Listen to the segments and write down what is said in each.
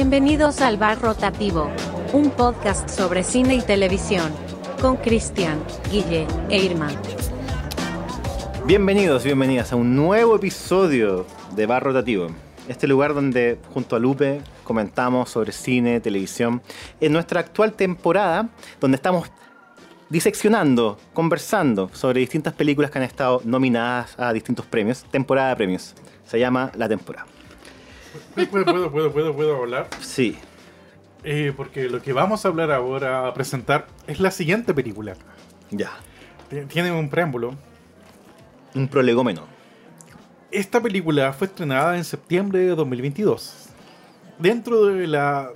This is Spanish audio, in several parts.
Bienvenidos al Bar Rotativo, un podcast sobre cine y televisión, con Cristian, Guille e Irma. Bienvenidos, bienvenidas a un nuevo episodio de Bar Rotativo. Este lugar donde junto a Lupe comentamos sobre cine, televisión. En nuestra actual temporada, donde estamos diseccionando, conversando sobre distintas películas que han estado nominadas a distintos premios, temporada de premios. Se llama La Temporada. ¿Puedo, puedo, puedo, puedo, puedo hablar? Sí, Eh, porque lo que vamos a hablar ahora, a presentar, es la siguiente película. ya. Tiene un preámbulo. Un prolegómeno. Esta película fue estrenada en septiembre de 2022. Dentro de la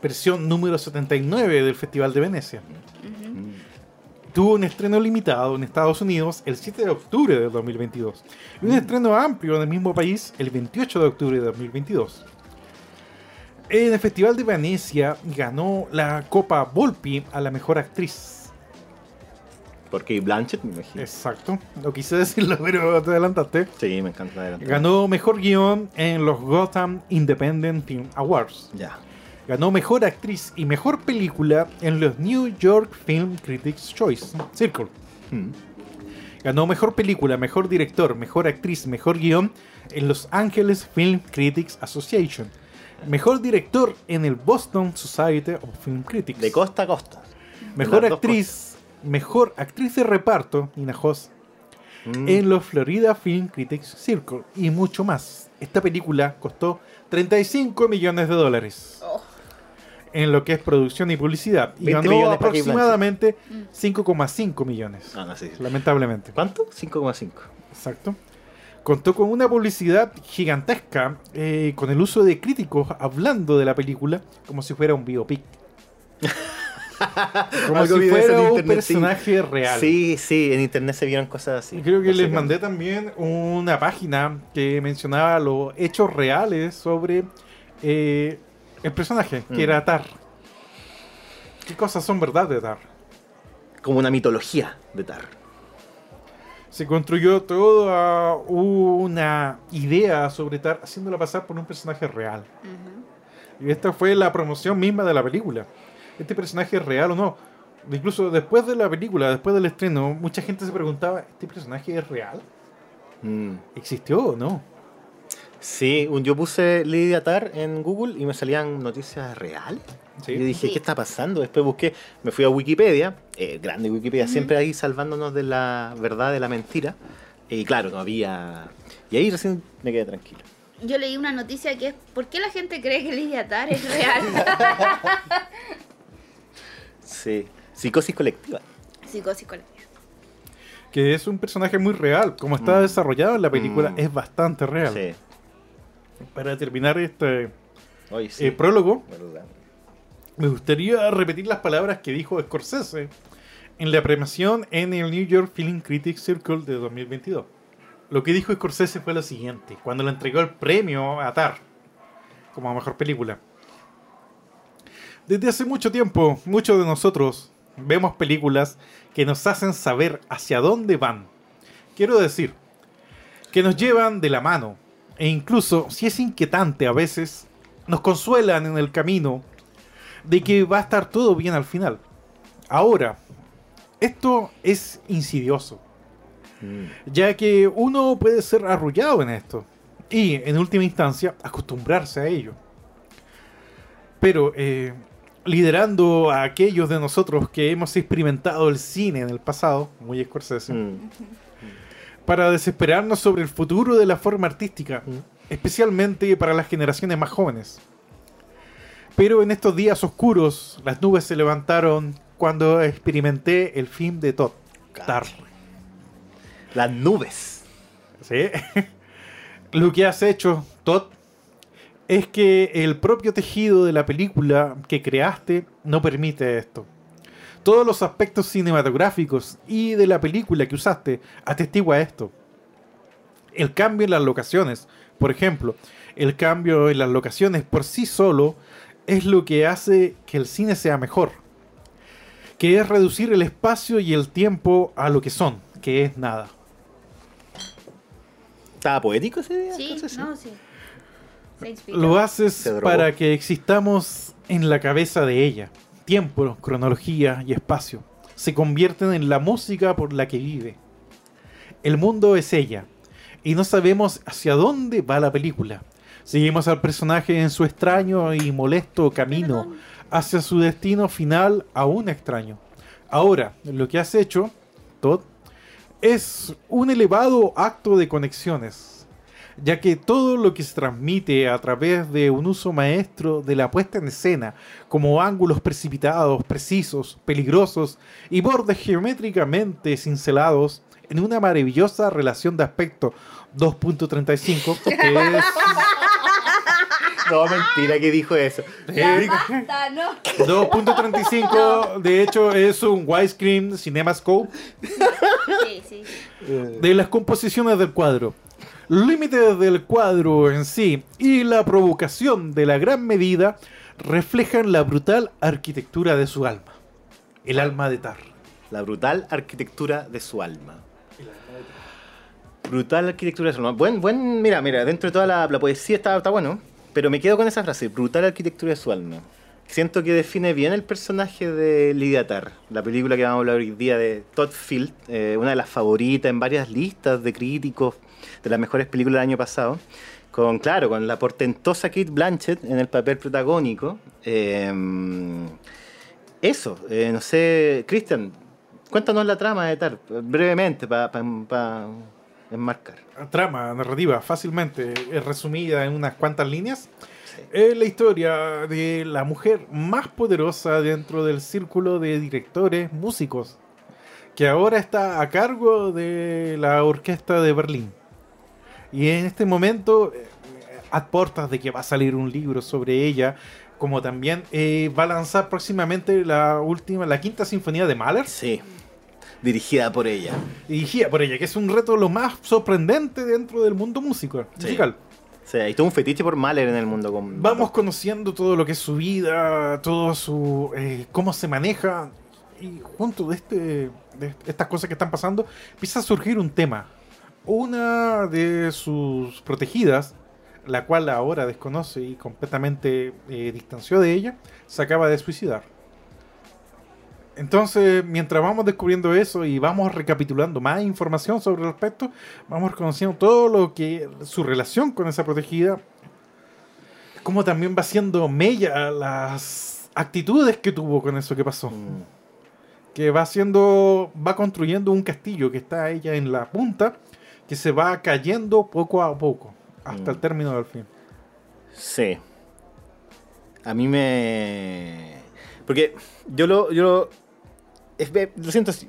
versión número 79 del Festival de Venecia. Tuvo un estreno limitado en Estados Unidos el 7 de octubre de 2022. Y un estreno amplio en el mismo país el 28 de octubre de 2022. En el Festival de Venecia ganó la Copa Volpi a la mejor actriz. Porque Blanchett, me imagino. Exacto. No quise decirlo, pero te adelantaste. Sí, me encanta. adelantar. Ganó mejor guion en los Gotham Independent Film Awards. Ya. Ganó mejor actriz y mejor película en los New York Film Critics Choice Circle. Mm. Ganó mejor película, mejor director, mejor actriz, mejor guion en Los Angeles Film Critics Association. Mejor director en el Boston Society of Film Critics. De costa a costa. mejor actriz, mejor actriz de reparto, Nina Hoss, Mm. en los Florida Film Critics Circle y mucho más. Esta película costó 35 millones de dólares en lo que es producción y publicidad y 20 ganó aproximadamente 5,5 millones. Ah, no sé. Lamentablemente. ¿Cuánto? 5,5. Exacto. Contó con una publicidad gigantesca eh, con el uso de críticos hablando de la película como si fuera un biopic. como Algo si fuera un internet, sí. personaje real. Sí, sí, en internet se vieron cosas así. Y creo que les mandé también una página que mencionaba los hechos reales sobre eh, el personaje, que Mm. era Tar. ¿Qué cosas son verdad de Tar? Como una mitología de Tar. Se construyó toda una idea sobre Tar haciéndola pasar por un personaje real. Y esta fue la promoción misma de la película. ¿Este personaje es real o no? Incluso después de la película, después del estreno, mucha gente se preguntaba, ¿este personaje es real? Mm. ¿Existió o no? Sí, un- yo puse Lidia Tar en Google y me salían noticias reales. Sí. Y yo dije, Sí. ¿qué está pasando? Después busqué, me fui a Wikipedia, eh, grande Wikipedia, siempre ahí salvándonos de la verdad, de la mentira. Y claro, no había... Y ahí recién me quedé tranquilo. Yo leí una noticia que es ¿por qué la gente cree que Lidia Tar es real? Sí, psicosis colectiva. Psicosis colectiva. que es un personaje muy real. Como está Mm. desarrollado en la película, Mm. es bastante real. Sí, Para terminar este hoy sí. eh, prólogo, verdad. me gustaría repetir las palabras que dijo Scorsese en la premiación en el New York Film Critics Circle de 2022. Lo que dijo Scorsese fue lo siguiente, cuando le entregó el premio a Tar como mejor película. Desde hace mucho tiempo, muchos de nosotros vemos películas que nos hacen saber hacia dónde van. Quiero decir, que nos llevan de la mano e incluso, si es inquietante a veces, nos consuelan en el camino de que va a estar todo bien al final. Ahora, esto es insidioso, Mm. ya que uno puede ser arrullado en esto y, en última instancia, acostumbrarse a ello. Pero, eh, liderando a aquellos de nosotros que hemos experimentado el cine en el pasado, muy Scorsese, Mm. Para desesperarnos sobre el futuro de la forma artística, Mm. especialmente para las generaciones más jóvenes. Pero en estos días oscuros, las nubes se levantaron cuando experimenté el film de Todd. Las nubes. ¿Sí? Lo que has hecho, Todd, es que el propio tejido de la película que creaste no permite esto. Todos los aspectos cinematográficos y de la película que usaste atestigua esto. El cambio en las locaciones, por ejemplo, el cambio en las locaciones por sí solo es lo que hace que el cine sea mejor. Que es reducir el espacio y el tiempo a lo que son, que es nada. ¿Estaba poético ese día? Sí, entonces, no, sí. Lo haces para que existamos en la cabeza de ella. Tiempo, cronología y espacio se convierten en la música por la que vive. El mundo es ella, y no sabemos hacia dónde va la película. Seguimos al personaje en su extraño y molesto camino hacia su destino final aún extraño. Ahora, lo que has hecho, Todd, es un elevado acto de conexiones, ya que todo lo que se transmite a través de un uso maestro de la puesta en escena, como ángulos precipitados, precisos, peligrosos y bordes geométricamente cincelados, en una maravillosa relación de aspecto 2.35, que es No, mentira que dijo eso. Eh, Basta, no. 2.35, de hecho, es un widescreen CinemaScope sí. sí. de las composiciones del cuadro. Límites del cuadro en sí y la provocación de la gran medida reflejan la brutal arquitectura de su alma. El alma de Tar. La brutal arquitectura de su alma. Brutal arquitectura de su alma. Buen, buen, mira, mira, dentro de toda la, la poesía está, está bueno, pero me quedo con esa frase, brutal arquitectura de su alma. Siento que define bien el personaje de Lydia Tarr, la película que vamos a hablar hoy día de Todd Field, eh, una de las favoritas en varias listas de críticos de las mejores películas del año pasado. Con, claro, con la portentosa Kate Blanchett en el papel protagónico. Eh, eso, eh, no sé, Cristian, cuéntanos la trama de Tar, brevemente, para enmarcar. Trama, narrativa, fácilmente eh, resumida en unas cuantas líneas. Es la historia de la mujer más poderosa dentro del círculo de directores músicos, que ahora está a cargo de la orquesta de Berlín. Y en este momento, eh, a puertas de que va a salir un libro sobre ella, como también eh, va a lanzar próximamente la última, la quinta sinfonía de Mahler, Sí, dirigida por ella. dirigida por ella, que es un reto lo más sorprendente dentro del mundo músico, Sí. musical. Sea, hay todo un fetiche por Mahler en el mundo. Con... Vamos conociendo todo lo que es su vida, todo su eh, cómo se maneja y junto de este de estas cosas que están pasando empieza a surgir un tema. Una de sus protegidas, la cual ahora desconoce y completamente eh, distanció de ella, se acaba de suicidar. Entonces, mientras vamos descubriendo eso y vamos recapitulando más información sobre el respecto, vamos conociendo todo lo que su relación con esa protegida, como también va siendo mella las actitudes que tuvo con eso que pasó. Mm, Que va haciendo, va construyendo un castillo que está ella en la punta, que se va cayendo poco a poco, hasta Mm. el término del fin. Sí. A mí me. Porque yo lo. Yo lo, es- lo siento así.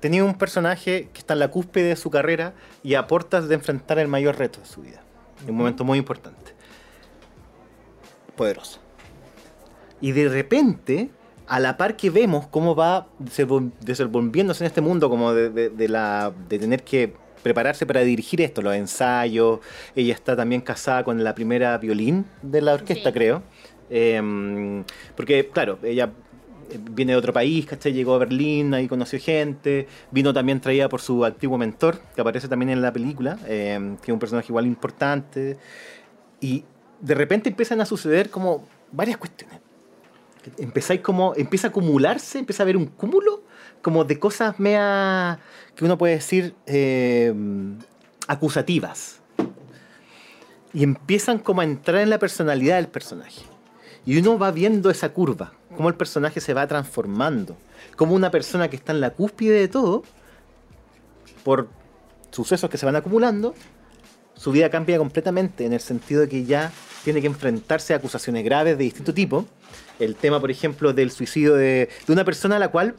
Tenía un personaje que está en la cúspide de su carrera y a de enfrentar el mayor reto de su vida. Un momento muy importante. Poderoso. Y de repente, a la par que vemos cómo va desenvol- desenvolviéndose en este mundo, como de, de- de la, de tener que prepararse para dirigir esto, los ensayos. Ella está también casada con la primera violín de la orquesta, Sí. creo. Eh, porque, claro, ella eh, viene de otro país, ¿cachai? Llegó a Berlín, ahí conoció gente. Vino también traída por su antiguo mentor, que aparece también en la película, eh, que es un personaje igual importante. Y de repente empiezan a suceder como varias cuestiones. Empezáis como, empieza a acumularse, empieza a haber un cúmulo como de cosas mea, que uno puede decir eh, acusativas. Y empiezan como a entrar en la personalidad del personaje. Y uno va viendo esa curva, cómo el personaje se va transformando, como una persona que está en la cúspide de todo, por sucesos que se van acumulando, su vida cambia completamente en el sentido de que ya tiene que enfrentarse a acusaciones graves de distinto tipo. El tema, por ejemplo, del suicidio de, de una persona a la cual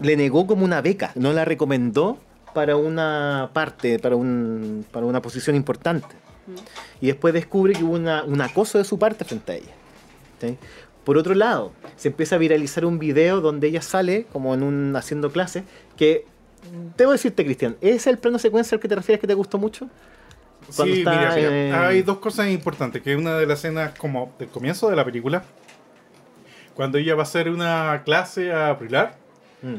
le negó como una beca, no la recomendó para una parte, para, un, para una posición importante. Y después descubre que hubo una- un acoso de su parte frente a ella. ¿sí? Por otro lado, se empieza a viralizar un video donde ella sale como en un haciendo clases que debo decirte, Cristian, ¿ese es el plano secuencia al que te refieres que te gustó mucho? Cuando Sí, está mira, hay dos cosas importantes, que una de las escenas como del comienzo de la película, cuando ella va a hacer una clase a brillar, Mm,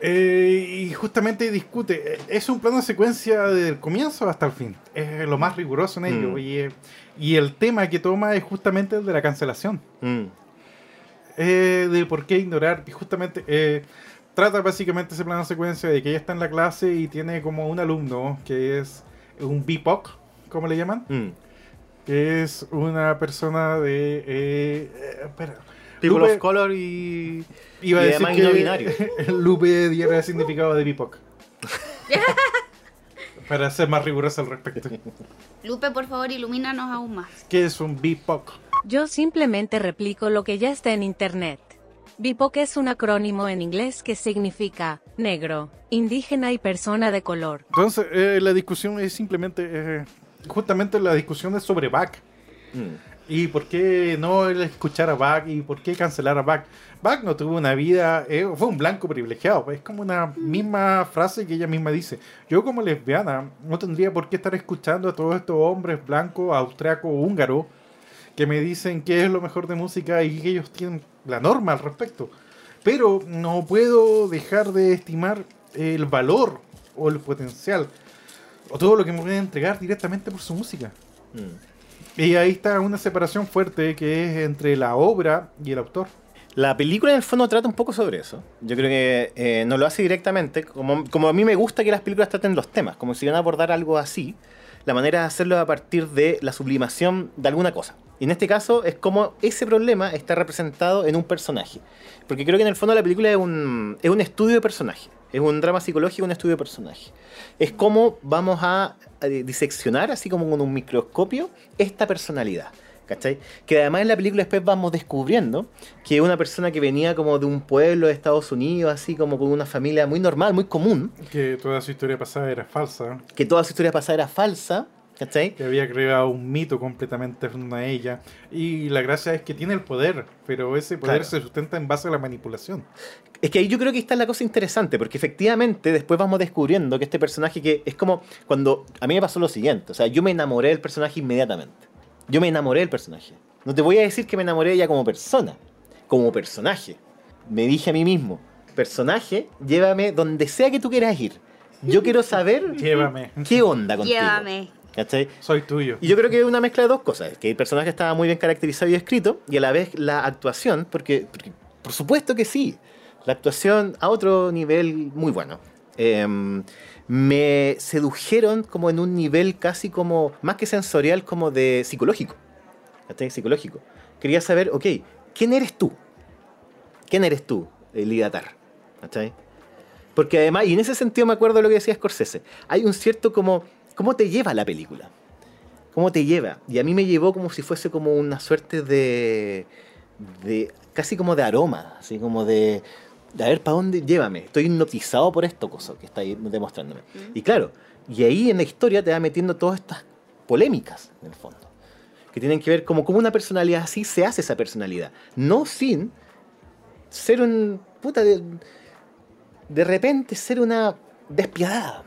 Eh, y justamente discute. eh, Es un plano de secuencia del comienzo hasta el fin. Es lo más riguroso en ello. Mm. Y, y el tema que toma es justamente el de la cancelación. Mm. eh, de por qué ignorar. Y justamente eh, trata básicamente ese plano de secuencia de que ella está en la clase y tiene como un alumno que es un BIPOC, como le llaman, Mm. que es una persona de. espera. People Lupe- of color y. Iba a y decir además que no binario. Lupe diera el significado de BIPOC. Para ser más riguroso al respecto. Lupe, por favor, ilumínanos aún más. ¿Qué es un BIPOC? Yo simplemente replico lo que ya está en internet. BIPOC es un acrónimo en inglés que significa negro, indígena y persona de color. Entonces, eh, la discusión es simplemente. eh, justamente la discusión es sobre Bach. Mm. ¿Y por qué no escuchar a Bach? ¿Y por qué cancelar a Bach? Bach no tuvo una vida, eh, fue un blanco privilegiado. Es como una misma frase que ella misma dice. Yo como lesbiana no tendría por qué estar escuchando a todos estos hombres blancos, austriacos, húngaros, que me dicen qué es lo mejor de música y que ellos tienen la norma al respecto. Pero no puedo dejar de estimar el valor o el potencial o todo lo que me pueden entregar directamente por su música. Mm. Y ahí está una separación fuerte que es entre la obra y el autor. La película en el fondo trata un poco sobre eso. Yo creo que eh, no lo hace directamente, como, como a mí me gusta que las películas traten los temas, como si iban a abordar algo así, la manera de hacerlo es a partir de la sublimación de alguna cosa. Y en este caso es como ese problema está representado en un personaje. Porque creo que en el fondo la película es un, es un estudio de personaje. Es un drama psicológico, un estudio de personaje. Es como vamos a diseccionar, así como con un microscopio, esta personalidad. ¿Cachai? Que además en la película después vamos descubriendo que una persona que venía como de un pueblo de Estados Unidos, así como con una familia muy normal, muy común, Que toda su historia pasada era falsa. que toda su historia pasada era falsa, ¿cachai? Que había creado un mito completamente en torno a ella. Y la gracia es que tiene el poder. Pero ese poder Claro. se sustenta en base a la manipulación. Es que ahí yo creo que está la cosa interesante, porque efectivamente después vamos descubriendo que este personaje que es como cuando a mí me pasó lo siguiente, o sea, yo me enamoré del personaje inmediatamente. Yo me enamoré del personaje. No te voy a decir que me enamoré de ella como persona, como personaje. Me dije a mí mismo, personaje, llévame donde sea que tú quieras ir. Yo quiero saber Llévame. qué onda contigo. Llévame. ¿Cachai? Soy tuyo. Y yo creo que es una mezcla de dos cosas. Que el personaje estaba muy bien caracterizado y escrito, y a la vez la actuación, porque, porque por supuesto que sí, la actuación a otro nivel muy bueno. Em, me sedujeron como en un nivel casi como, más que sensorial, como de psicológico. ¿Cachai? Psicológico. Quería saber, ok, ¿quién eres tú? ¿Quién eres tú, Elida Tar? ¿Cachai? Porque además, y en ese sentido me acuerdo de lo que decía Scorsese, hay un cierto como, ¿cómo te lleva la película? ¿Cómo te lleva? Y a mí me llevó como si fuese como una suerte de, de casi como de aroma, así como de, de a ver, ¿para dónde llévame? Estoy hipnotizado por esto cosa que está ahí demostrándome. Y claro, y ahí en la historia te va metiendo todas estas polémicas, en el fondo, que tienen que ver como cómo una personalidad así se hace esa personalidad, no sin ser un puta de, de repente ser una despiadada,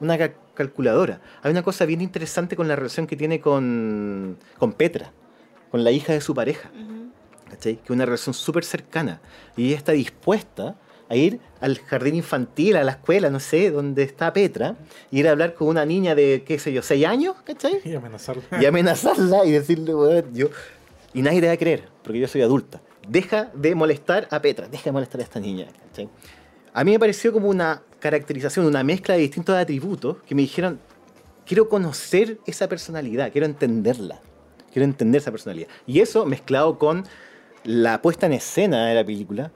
una ca- calculadora. Hay una cosa bien interesante con la relación que tiene con, con Petra, con la hija de su pareja. Que es una relación súper cercana. Y ella está dispuesta a ir al jardín infantil, a la escuela, no sé, donde está Petra, y ir a hablar con una niña de, qué sé yo, seis años, ¿cachai? Y amenazarla. y amenazarla y decirle, weón, yo. Y nadie te va a creer, porque yo soy adulta. Deja de molestar a Petra, deja de molestar a esta niña. ¿cachai? A mí me pareció como una caracterización, una mezcla de distintos atributos que me dijeron, quiero conocer esa personalidad, quiero entenderla, quiero entender esa personalidad. Y eso mezclado con la puesta en escena de la película,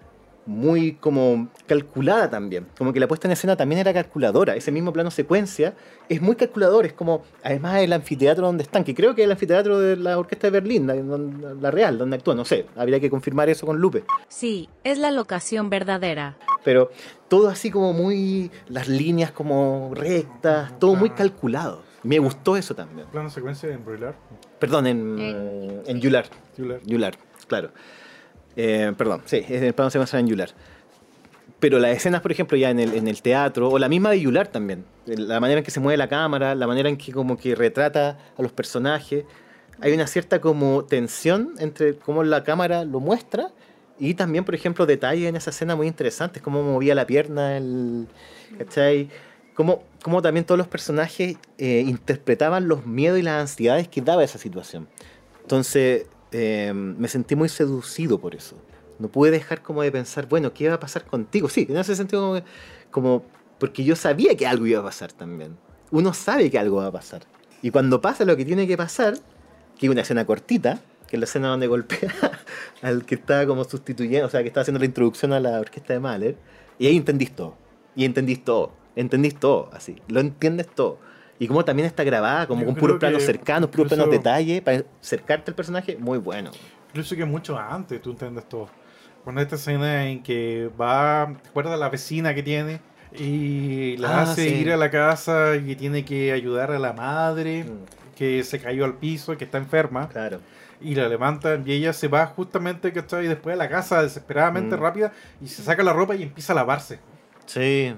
muy como calculada también. Como que la puesta en escena también era calculadora. Ese mismo plano secuencia es muy calculador. Es como, además el anfiteatro donde están, que creo que es el anfiteatro de la Orquesta de Berlín, la, la Real, donde actúa, no sé. Habría que confirmar eso con Lupe. Sí, es la locación verdadera. Pero todo así como muy, las líneas como rectas, todo muy calculado. Me gustó eso también. Plano secuencia en Broiler. Perdón, en, En- en Yular. Yular. Yular, claro. Eh, perdón, sí, es el plano secuencia en Yular. Pero las escenas, por ejemplo, ya en el, en teatro, o la misma de Yular también, la manera en que se mueve la cámara, la manera en que como que retrata a los personajes, hay una cierta como tensión entre cómo la cámara lo muestra Y también, por ejemplo, detalles en esa escena muy interesantes, cómo movía la pierna, el, ¿cachai? Cómo, cómo también todos los personajes eh, interpretaban los miedos y las ansiedades que daba esa situación. Entonces, eh, me sentí muy seducido por eso. No pude dejar como de pensar, bueno, ¿qué va a pasar contigo? Sí, en ese sentido como, como porque yo sabía que algo iba a pasar también. Uno sabe que algo va a pasar. Y cuando pasa lo que tiene que pasar, que es una escena cortita, que es la escena donde golpea al que está como sustituyendo, o sea, que está haciendo la introducción a la orquesta de Mahler, y ahí entendís todo. Y entendís todo. Entendís todo, así. Lo entiendes todo. Y como también está grabada, como Yo con puros planos que cercanos, puros planos detalles, para acercarte al personaje, muy bueno. Incluso que mucho antes tú entiendes todo. Con esta escena en que va, ¿te acuerdas la vecina que tiene? Y la Ah, hace sí. ir a la casa y tiene que ayudar a la madre Mm. que se cayó al piso, que está enferma. Claro. Y la levantan y ella se va justamente, ¿cachai? Después a la casa desesperadamente Mm. rápida y se saca la ropa y empieza a lavarse. Sí.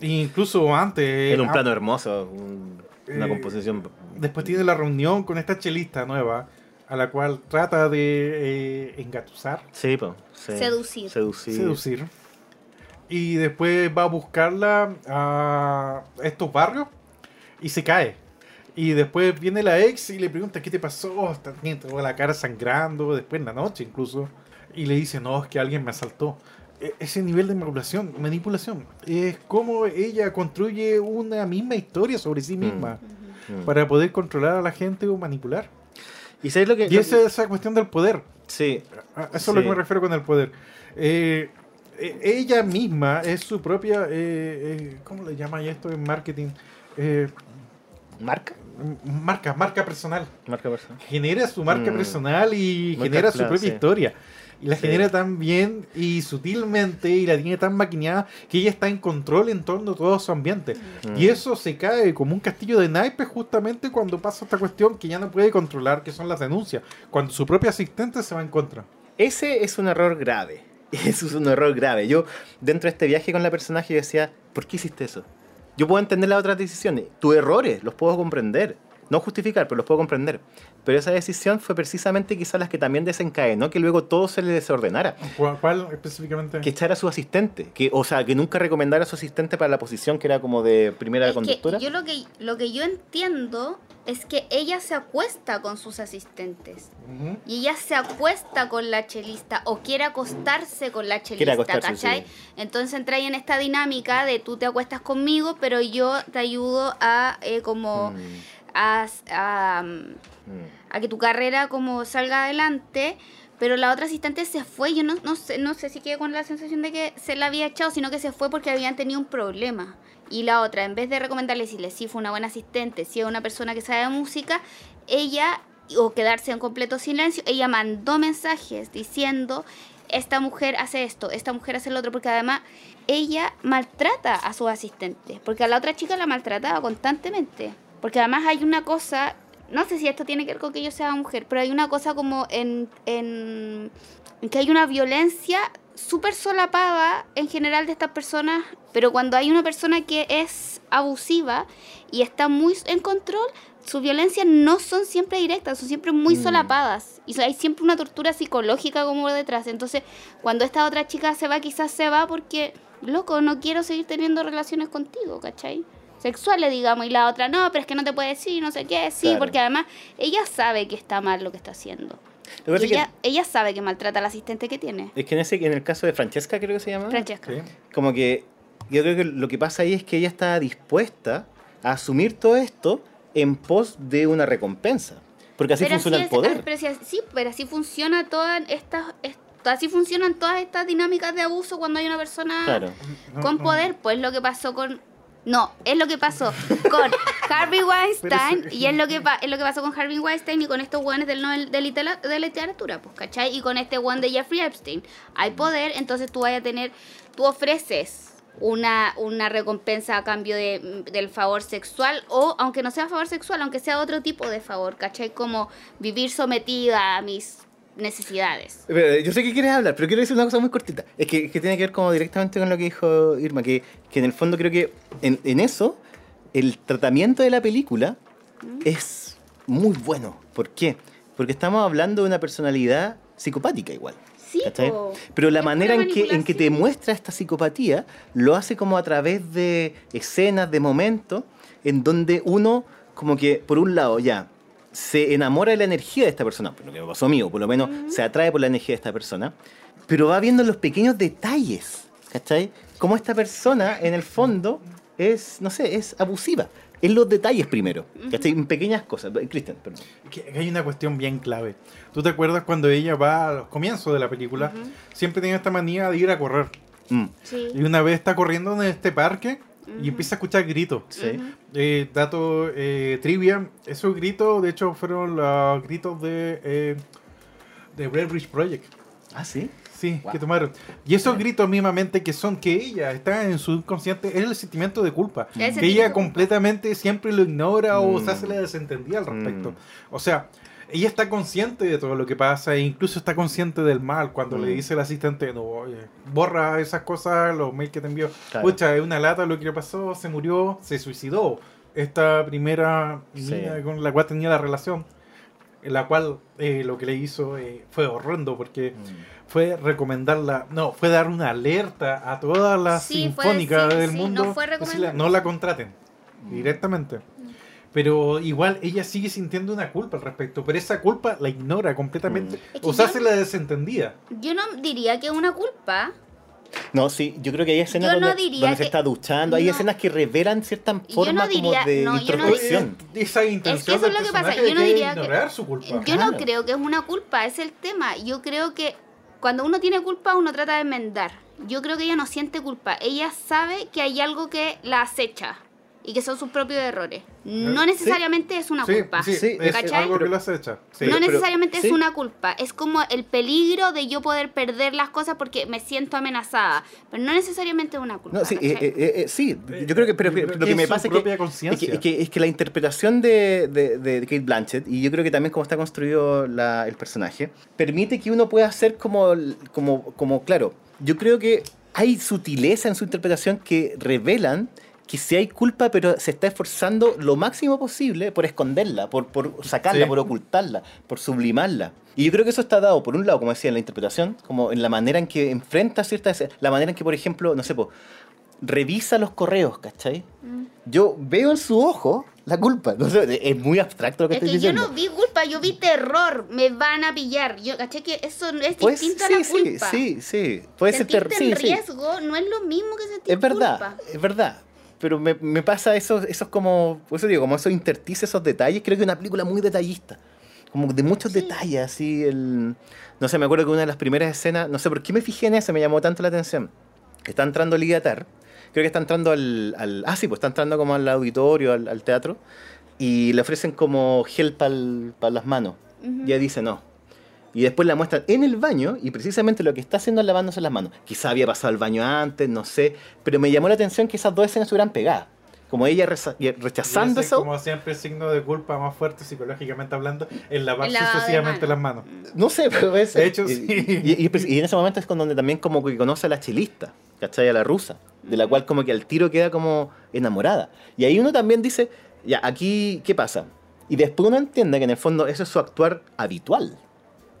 Incluso antes... En un ah, plano hermoso, un- una Eh, composición. Después tiene la reunión con esta chelista nueva, a la cual trata de eh, engatusar, Sí, sí. Seducir. Seducir. seducir. Y después va a buscarla a estos barrios y se cae. Y después viene la ex y le pregunta qué te pasó, está tiene toda la cara sangrando, después en la noche incluso. Y le dice, no, es que alguien me asaltó. E- Ese nivel de manipulación, manipulación es como ella construye una misma historia sobre sí misma Mm. para poder controlar a la gente o manipular. ¿Y sabes lo que.? Y esa es esa cuestión del poder. Sí. A Eso es lo que me refiero con el poder. Eh, eh, ella misma es su propia. eh, eh, ¿Cómo le llama esto en marketing? Eh, ¿Marca? marca, marca personal. Marca personal. Genera su marca Mm. personal y Muy genera su propia sí. historia. Y la Sí. genera tan bien y sutilmente y la tiene tan maquineada que ella está en control en torno a todo su ambiente. Mm. Y eso se cae como un castillo de naipes justamente cuando pasa esta cuestión que ya no puede controlar, que son las denuncias. Cuando su propio asistente se va en contra. Ese es un error grave. Eso es un error grave. Yo, dentro de este viaje con la personaje, yo decía, ¿por qué hiciste eso? Yo puedo entender las otras decisiones. Tus errores los puedo comprender. No justificar, pero los puedo comprender. Pero esa decisión fue precisamente quizás las que también desencadenó que luego todo se le desordenara. ¿Cuál, cuál específicamente? Que echara a su asistente. Que, o sea, que nunca recomendara a su asistente para la posición que era como de primera Es que conductora. yo lo que, lo que yo entiendo es que ella se acuesta con sus asistentes. Y ella se acuesta con la chelista o quiere acostarse con la Quiere chelista, ¿cachai? sí. Entonces entra ahí en esta dinámica de tú te acuestas conmigo, pero yo te ayudo a eh, como Mm, a, a, mm. a que tu carrera como salga adelante. Pero la otra asistente se fue, yo no, no sé, no sé si quedé con la sensación de que se la había echado, sino que se fue porque habían tenido un problema. Y la otra, en vez de recomendarle decirle si fue una buena asistente, si es una persona que sabe de música, ella, o quedarse en completo silencio, ella mandó mensajes diciendo, esta mujer hace esto, esta mujer hace lo otro, porque además ella maltrata a sus asistentes, porque a la otra chica la maltrataba constantemente. Porque además hay una cosa, no sé si esto tiene que ver con que yo sea mujer, pero hay una cosa como en, en, en que hay una violencia súper solapada en general de estas personas, pero cuando hay una persona que es abusiva y está muy en control, sus violencias no son siempre directas, son siempre muy Mm. solapadas. Y hay siempre una tortura psicológica como detrás. Entonces, cuando esta otra chica se va, quizás se va porque, loco, no quiero seguir teniendo relaciones contigo, ¿cachai? Sexuales, digamos, y la otra, no, pero es que no te puede decir, no sé qué, sí, Claro. porque además ella sabe que está mal lo que está haciendo. Lo que pasa Y es que- ella, sabe que maltrata al asistente que tiene. Es que en, ese, en el caso de Francesca, creo que se llama. Francesca. Sí. como que yo creo que lo que pasa ahí es que ella está dispuesta a asumir todo esto en pos de una recompensa. Porque así Pero funciona así el poder. pero sí, sí, pero así funciona todas estas, est- así funcionan todas estas dinámicas de abuso cuando hay una persona Claro. Con no. poder, pues lo que pasó con no, es lo que pasó con Harvey Weinstein y es lo que es lo que pasó con Harvey Weinstein y con estos guanes del Nobel de, litera- de literatura, pues, ¿cachai? Y con este one de Jeffrey Epstein. Hay poder, entonces tú vas a tener, tú ofreces una, una recompensa a cambio de, del favor sexual o aunque no sea favor sexual, aunque sea otro tipo de favor, ¿cachai? Como vivir sometida a mis necesidades. Pero, Yo sé que quieres hablar, pero quiero decir una cosa muy cortita. Es que, que tiene que ver como directamente con lo que dijo Irma, que, que en el fondo creo que en, en eso el tratamiento de la película es muy bueno. ¿Por qué? Porque estamos hablando de una personalidad psicopática igual. Sí. Pero la manera en que, en que te muestra esta psicopatía lo hace como a través de escenas, de momentos, en donde uno, como que, por un lado, ya, se enamora de la energía de esta persona, por lo que me pasó a mí, o por lo menos se atrae por la energía de esta persona, pero va viendo los pequeños detalles, ¿cachai? Cómo esta persona, en el fondo, es, no sé, es abusiva. En los detalles primero, ¿cachai? En pequeñas cosas. Cristian, perdón. Que hay una cuestión bien clave. ¿Tú te acuerdas cuando ella va a los comienzos de la película? Siempre tiene esta manía de ir a correr. Mm, Sí. Y una vez está corriendo en este parque y empieza a escuchar gritos. sí. Eh, dato eh, trivia, esos gritos de hecho fueron los gritos de, eh, de Red Bridge Project. Ah, sí. Sí, Wow. que tomaron. Y esos gritos mismamente que son que ella está en su inconsciente es el sentimiento de culpa. El Que sentimiento ella de culpa. completamente siempre lo ignora o Mm. se hace la desentendida al respecto. Mm. O sea, ella está consciente de todo lo que pasa e incluso está consciente del mal cuando le Mm. dice al asistente, no, oye, borra esas cosas, los mails que te envió. Claro. Pucha, es una lata lo que le pasó, se murió, se suicidó. Esta primera Sí. niña con la cual tenía la relación, en la cual eh, lo que le hizo eh, fue horrendo porque Mm. fue recomendarla, no, fue dar una alerta a todas las Sí, fue sinfónicas del sí, mundo. no fue decirle, recomendar. no la contraten directamente. Pero igual ella sigue sintiendo una culpa al respecto, pero esa culpa la ignora completamente. Es que O sea, yo- se la desentendía. Yo no diría que es una culpa. No, sí, yo creo que hay escenas Yo donde, se que- está duchando, hay escenas que revelan cierta forma no diría- como de no, yo no introspección. Eh, Esa intención eso es lo que pasa, yo no diría que- ignorar su culpa. Yo Claro. no creo que es una culpa, es el tema. Yo creo que cuando uno tiene culpa, uno trata de enmendar. Yo creo que ella no siente culpa. Ella sabe que hay algo que la acecha y que son sus propios errores. No necesariamente es una Sí, culpa. sí, Sí, es ¿cachai? algo que lo has hecho. Sí. no pero- necesariamente sí. es una culpa, es como el peligro de yo poder perder las cosas porque me siento amenazada, pero no necesariamente es una culpa. No, sí, eh, eh, eh, sí, yo creo que, pero creo lo que que me pasa es que, es que, es que- es que la interpretación de, de, de Kate Blanchett, y yo creo que también cómo está construido la- el personaje, permite que uno pueda hacer como, como, como, claro, yo creo que hay sutileza en su interpretación que revelan que si hay culpa, pero se está esforzando lo máximo posible por esconderla, por, por sacarla, Sí. por ocultarla, por sublimarla. Y yo creo que eso está dado, por un lado, como decía, en la interpretación, como en la manera en que enfrenta ciertas... La manera en que, por ejemplo, no sé, po, revisa los correos, ¿cachai? Mm. Yo veo en su ojo la culpa. No sé, es muy abstracto lo que Es estoy que yo diciendo. no vi culpa, yo vi terror, me van a pillar. Yo caché que eso es Pues, distinto sí, a la sí, culpa. sí, sí. Puede ser Sentirte ter- sí, en sí. riesgo no es lo mismo que sentir Es verdad, culpa. es verdad. Pero me, me pasa esos, esos como, por eso digo, como esos interstices, esos detalles. Creo que es una película muy detallista. Como de muchos Sí. detalles, así. El, no sé, me acuerdo que una de las primeras escenas, no sé por qué me fijé en eso, me llamó tanto la atención. Está entrando Lidia Tar. Creo que está entrando al, al- Ah, sí, pues está entrando como al auditorio, al, al teatro. Y le ofrecen como gel para las manos. Y ella dice no. Y después la muestran en el baño y precisamente lo que está haciendo es lavándose las manos. Quizá había pasado al baño antes, no sé. Pero me llamó la atención que esas dos escenas se hubieran pegado. Como ella y rechazando eso. Como siempre, signo de culpa más fuerte psicológicamente hablando es lavar sucesivamente las manos. manos. No sé, pero es. De hecho, y, sí. Y, y- y en ese momento es con donde también como que conoce a la chilista, ¿cachai? A la rusa, de la cual como que al tiro queda como enamorada. Y ahí uno también dice, ya, aquí, ¿qué pasa? Y después uno entiende que en el fondo eso es su actuar habitual,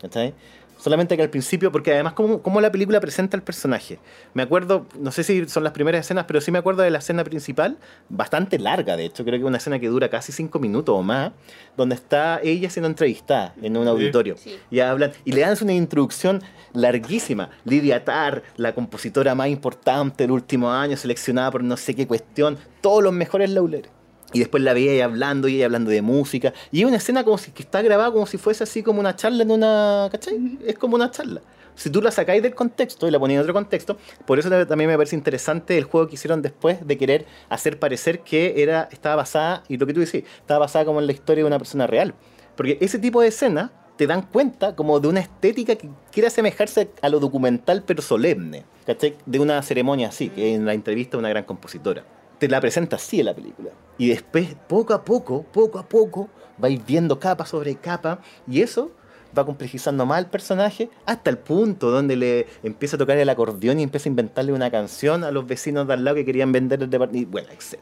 ¿cachai? Solamente que al principio, porque además como, como la película presenta al personaje. Me acuerdo, no sé si son las primeras escenas, pero sí me acuerdo de la escena principal, bastante larga de hecho, creo que una escena que dura casi cinco minutos o más, donde está ella siendo entrevistada en un auditorio. Sí. Y hablan, y le dan una introducción larguísima. Lidia Tar, la compositora más importante del último año, seleccionada por no sé qué cuestión, todos los mejores laureles. Y después la veía ella hablando, y ella hablando de música. Y es una escena como si que está grabada como si fuese así como una charla en una. ¿Cachai? Es como una charla. Si tú la sacáis del contexto y la ponéis en otro contexto, por eso también me parece interesante el juego que hicieron después de querer hacer parecer que era, estaba basada, y lo que tú decís, estaba basada como en la historia de una persona real. Porque ese tipo de escenas te dan cuenta como de una estética que quiere asemejarse a lo documental pero solemne, ¿cachai? De una ceremonia así, que en la entrevista de una gran compositora. Te la presenta así en la película. Y después, poco a poco, poco a poco, vais viendo capa sobre capa, y eso va complejizando más al personaje hasta el punto donde le empieza a tocar el acordeón y empieza a inventarle una canción a los vecinos de al lado que querían vender departamento, bueno, etc.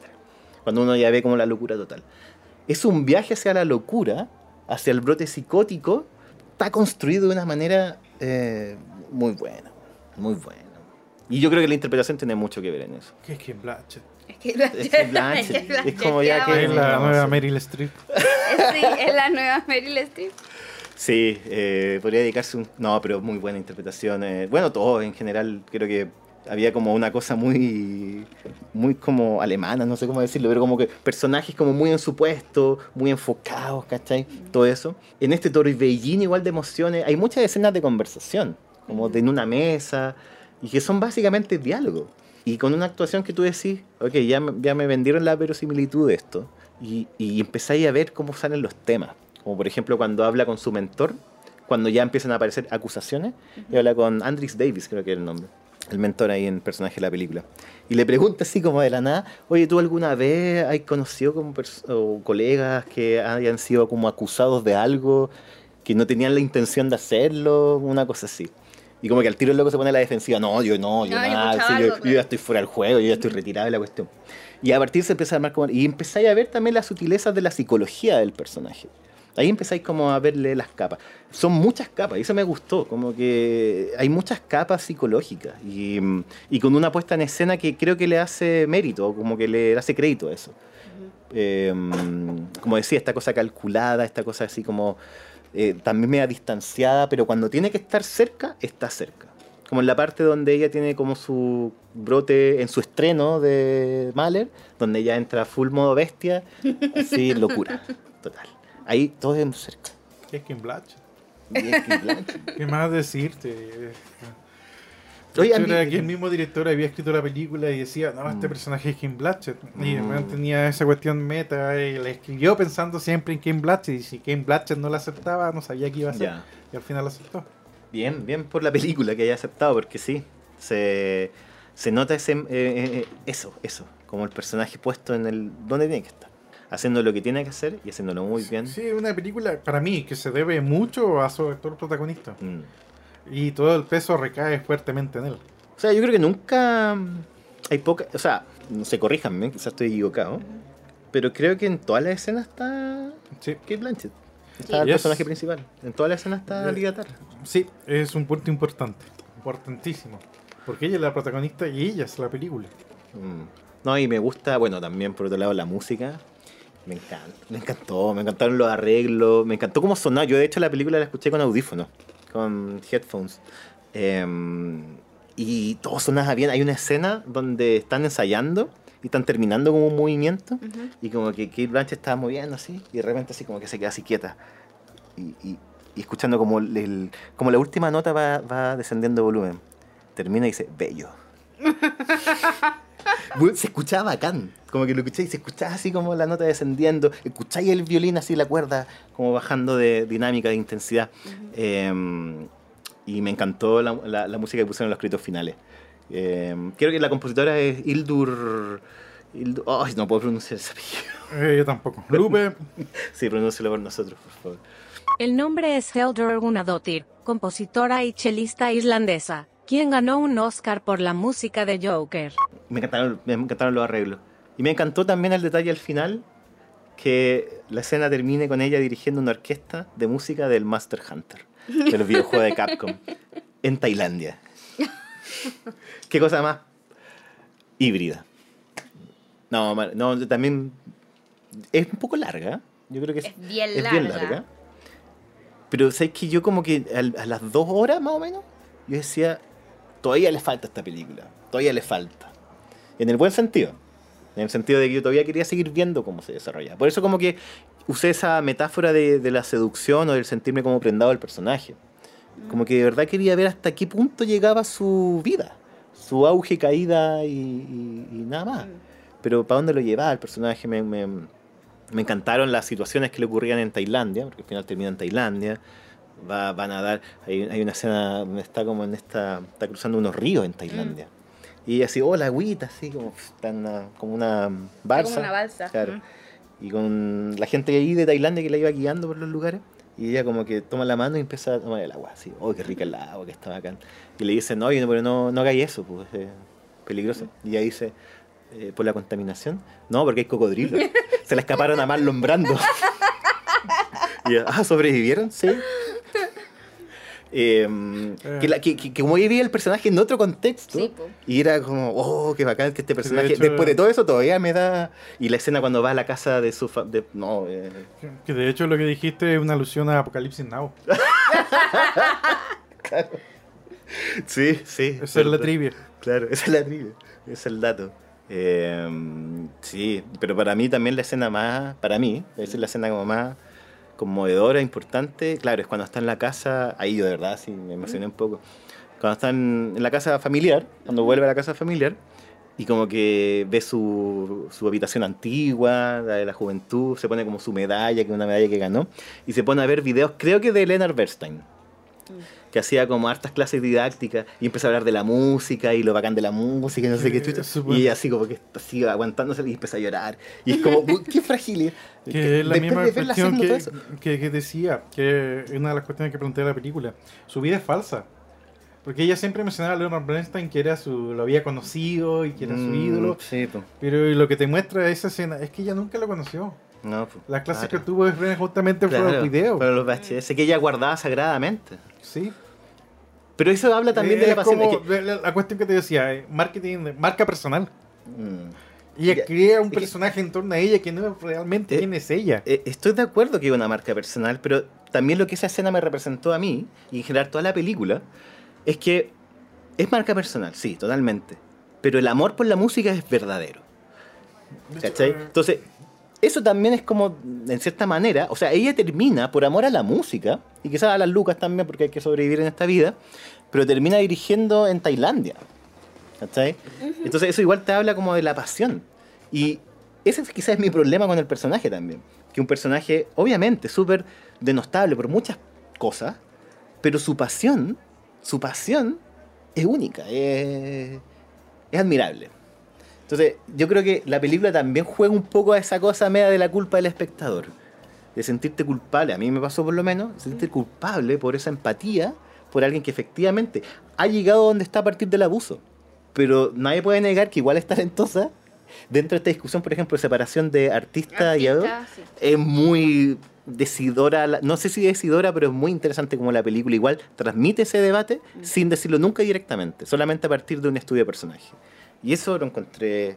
Cuando uno ya ve como la locura total. Es un viaje hacia la locura, hacia el brote psicótico, está construido de una manera eh, muy bueno, muy bueno. Y yo creo que la interpretación tiene mucho que ver en eso. ¿Qué es Kim Blanchett? Es que Es que Blanchett, es como ya que- Es la nueva? Meryl Streep. Sí, es la nueva Meryl Streep. Sí, eh, podría dedicarse un... No, pero muy buena interpretación. eh, bueno, todo en general, creo que había como una cosa muy muy como alemana, no sé cómo decirlo, pero como que personajes como muy en su puesto, muy enfocados, ¿cachai? Todo eso. En este torbellino igual de emociones, hay muchas escenas de conversación, como de en una mesa, y que son básicamente diálogos. Y con una actuación que tú decís, ok, ya, me- ya me vendieron la verosimilitud de esto, y, y empezáis a ver cómo salen los temas. Como por ejemplo cuando habla con su mentor, cuando ya empiezan a aparecer acusaciones, y habla con Andris Davis, creo que era el nombre, el mentor ahí en personaje de la película. Y le pregunta así como de la nada, oye, ¿tú alguna vez has conocido como o colegas que hayan sido como acusados de algo, que no tenían la intención de hacerlo, una cosa así? Y como que al tiro el loco se pone a la defensiva, no, yo no, yo No, yo nada, escuchaba sí, yo, algo, yo claro. ya estoy fuera del juego, yo ya estoy retirado de la cuestión. Y a partir se empieza a armar como... Y empezáis a ver también las sutilezas de la psicología del personaje. Ahí empezáis como a verle las capas. Son muchas capas, y eso me gustó, como que hay muchas capas psicológicas y, y con una puesta en escena que creo que le hace mérito, como que le hace crédito a eso. Eh, como decía, esta cosa calculada, esta cosa así como eh, también media distanciada, pero cuando tiene que estar cerca, está cerca. Como en la parte donde ella tiene como su brote en su estreno de Mahler, donde ella entra full modo bestia, así locura, total. Ahí todo es cerca. ¿Qué es Kim Blanchett. ¿Qué más decirte? Oye, era que el mismo director había escrito la película y decía, no, este Mm. personaje es Kim Blanchett. Y Mm. tenía esa cuestión meta y la escribió pensando siempre en Kim Blanchett. Y si Kim Blanchett no la aceptaba, no sabía qué iba a hacer. Ya. Y al final la aceptó. Bien, bien por la película que haya aceptado, porque sí, se, se nota ese, eh, eh, eso, eso, como el personaje puesto en el donde tiene que estar, haciendo lo que tiene que hacer y haciéndolo muy bien. Sí, una película para mí que se debe mucho a su actor protagonista. Mm. Y todo el peso recae fuertemente en él. O sea, yo creo que nunca hay poca, o sea, no se corríjanme, quizás estoy equivocado, pero creo que en todas las escenas está Sí. Kate Blanchett. Está Sí. el Yes. personaje principal. En todas las escenas está Eh, Lidia Tarr. Sí, es un punto importante. Importantísimo. Porque ella es la protagonista y ella es la película. Mm. No, y me gusta, bueno, también por otro lado la música. Me encanta, me encantó, me encantaron los arreglos, me encantó cómo sonaba. Yo de hecho la película la escuché con audífonos, con headphones. Em, y todo sonaba bien. Hay una escena donde están ensayando y están terminando como un movimiento Ujú. y como que Kate Blanchett estaba moviendo así y de repente así como que se queda así quieta. Y, y- y escuchando como, el, como la última nota va, va descendiendo de volumen. Termina y dice, bello. Bueno, se escuchaba bacán, como que lo escucháis, se escuchaba así como la nota descendiendo, escucháis el violín así, la cuerda como bajando de dinámica, de intensidad. Eh, y me encantó la, la- la música que pusieron en los créditos finales. Eh, creo que la compositora es Hildur... Hildur ay, no puedo pronunciar ese apellido. Eh, yo tampoco. Lupe, Sí, pronúncialo por nosotros, por favor. El nombre es Heldur Gunadottir, compositora y chelista islandesa, quien ganó un Oscar por la música de Joker. Me encantaron, me encantaron los arreglos. Y me encantó también el detalle al final, que la escena termine con ella dirigiendo una orquesta de música del Master Hunter, de los videojuegos de Capcom, en Tailandia. Qué cosa más híbrida. No, no, también es un poco larga. Yo creo que es, Es bien es bien larga. larga. Pero sabes que yo como que a, las dos horas más o menos, yo decía, todavía le falta esta película, todavía le falta. En el buen sentido. En el sentido de que yo todavía quería seguir viendo cómo se desarrolla. Por eso como que usé esa metáfora de, de la seducción o del sentirme como prendado del personaje. Como que de verdad quería ver hasta qué punto llegaba su vida. Su auge, caída y, y- y nada más. Pero ¿para dónde lo llevaba el personaje? Me, me- me encantaron las situaciones que le ocurrían en Tailandia, porque al final termina en Tailandia. Va, van a dar, hay, hay una escena donde está como en esta, está cruzando unos ríos en Tailandia. Y ella así, oh, la agüita, así como, una- como una balsa. Como una balsa. Claro. Mm. Y con la gente ahí de Tailandia que la iba guiando por los lugares. Y ella como que toma la mano y empieza a tomar el agua, así, oh, qué rica el agua, que está bacán. Y le dice, no, pero no, no hagáis eso, pues es peligroso. Y ella dice, "Eh, ¿por la contaminación? No, porque hay cocodrilos. Se le escaparon a Marlon Brando. y ella, ah, ¿sobrevivieron? Sí. Eh, que, la- que, que- que como vivía el personaje en otro contexto. Sí, y era como, oh, qué bacán que este personaje. hecho- Después de todo eso, todavía me da. Y la escena cuando va a la casa de su. fa- de- no, eh, Que de hecho lo que dijiste es una alusión a Apocalipsis Now. sí, sí. Esa es la trivia. Claro, esa es la trivia. Ese es el dato. Eh, sí, pero para mí también la escena más. Para mí, esa es la escena como más conmovedora, importante. Claro, es cuando está en la casa. Ahí yo de verdad sí me emocioné un poco. Cuando está en, la casa familiar, cuando vuelve a la casa familiar. Y como que ve su, su habitación antigua, la de la juventud, se pone como su medalla, que es una medalla que ganó, y se pone a ver videos, creo que de Leonard Bernstein, que hacía como hartas clases didácticas y empezó a hablar de la música y lo bacán de la música y no sé qué Eh, chucha. Y así como que así aguantándose y empezó a llorar. Y es como, qué frágil. Que es la misma de cuestión que, que, que decía, que es una de las cuestiones que plantea la película. Su vida es falsa. Porque ella siempre mencionaba a Leonard Bernstein que era su, lo había conocido y que era su Mm, ídolo. Pero lo que te muestra esa escena es que ella nunca lo conoció. No, pues. Las clases claro. que tuvo es justamente por Claro, los videos. fueron los VHS que ella guardaba sagradamente. Sí. Pero eso habla también de Es la pasión. como es que- la, cuestión que te decía, eh, marketing, marca personal. Mm. Ella Ya, crea un es que- personaje en torno a ella que no es realmente Eh, quién es ella. Eh, Estoy de acuerdo que es una marca personal, pero también lo que esa escena me representó a mí y en general toda la película es que es marca personal, sí, totalmente. Pero el amor por la música es verdadero. ¿Cachai? Entonces, eso también es como, en cierta manera, o sea, ella termina por amor a la música, y quizás a las lucas también, porque hay que sobrevivir en esta vida, pero termina dirigiendo en Tailandia. ¿Cachai? Entonces, eso igual te habla como de la pasión. Y ese es- quizás es mi problema con el personaje también. Que un personaje, obviamente, súper denostable por muchas cosas, pero su pasión, su pasión es única, es, es admirable. Entonces, yo creo que la película también juega un poco a esa cosa media de la culpa del espectador. De sentirte culpable, a mí me pasó por lo menos, sentirte culpable por esa empatía por alguien que efectivamente ha llegado donde está a partir del abuso. Pero nadie puede negar que igual es talentosa. Dentro de esta discusión, por ejemplo, de separación de artista, y adulto, sí. es muy decidora, no sé si decidora, pero es muy interesante como la película igual transmite ese debate sin decirlo nunca directamente, solamente a partir de un estudio de personaje. Y eso lo encontré...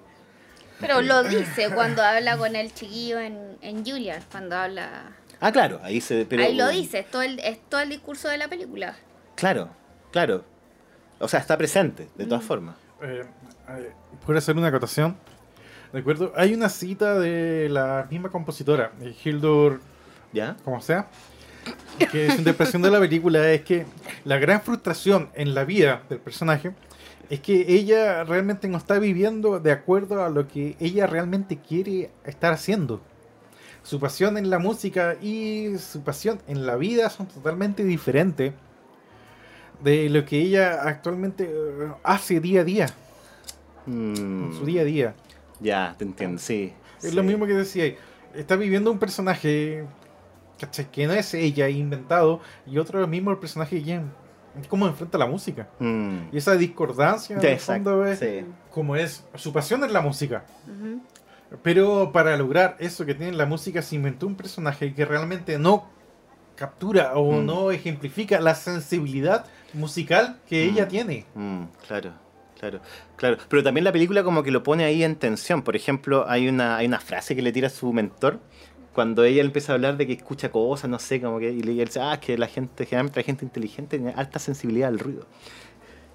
Pero lo dice cuando habla con el chiquillo en, en Julia, cuando habla... Ah, claro, ahí se... Pero, Ahí lo dice, es todo, el, es todo el discurso de la película. Claro, claro. O sea, está presente, de todas formas. Eh, eh, ¿Puedo hacer una acotación? ¿De acuerdo? Hay una cita de la misma compositora, eh, Hildur, ¿Ya? como sea, que su interpretación de la película es que la gran frustración en la vida del personaje es que ella realmente no está viviendo de acuerdo a lo que ella realmente quiere estar haciendo. Su pasión en la música y su pasión en la vida son totalmente diferentes de lo que ella actualmente eh, hace día a día, Mm, en su día a día. Ya, te entiendo, sí. Es sí. lo mismo que decía, está viviendo un personaje ¿cachai? que no es ella, inventado, y otro mismo el personaje que cómo enfrenta la música. Mm. Y esa discordancia, en el fondo, es sí. como es su pasión es la música. Pero para lograr eso que tiene la música, se inventó un personaje que realmente no captura o Mm. no ejemplifica la sensibilidad musical que Mm. ella tiene. Mm, claro, claro, claro. Pero también la película como que lo pone ahí en tensión. Por ejemplo, hay una, hay una frase que le tira a su mentor cuando ella empieza a hablar de que escucha cosas, no sé, como que y le dice, ah, es que la gente, generalmente la gente inteligente tiene alta sensibilidad al ruido.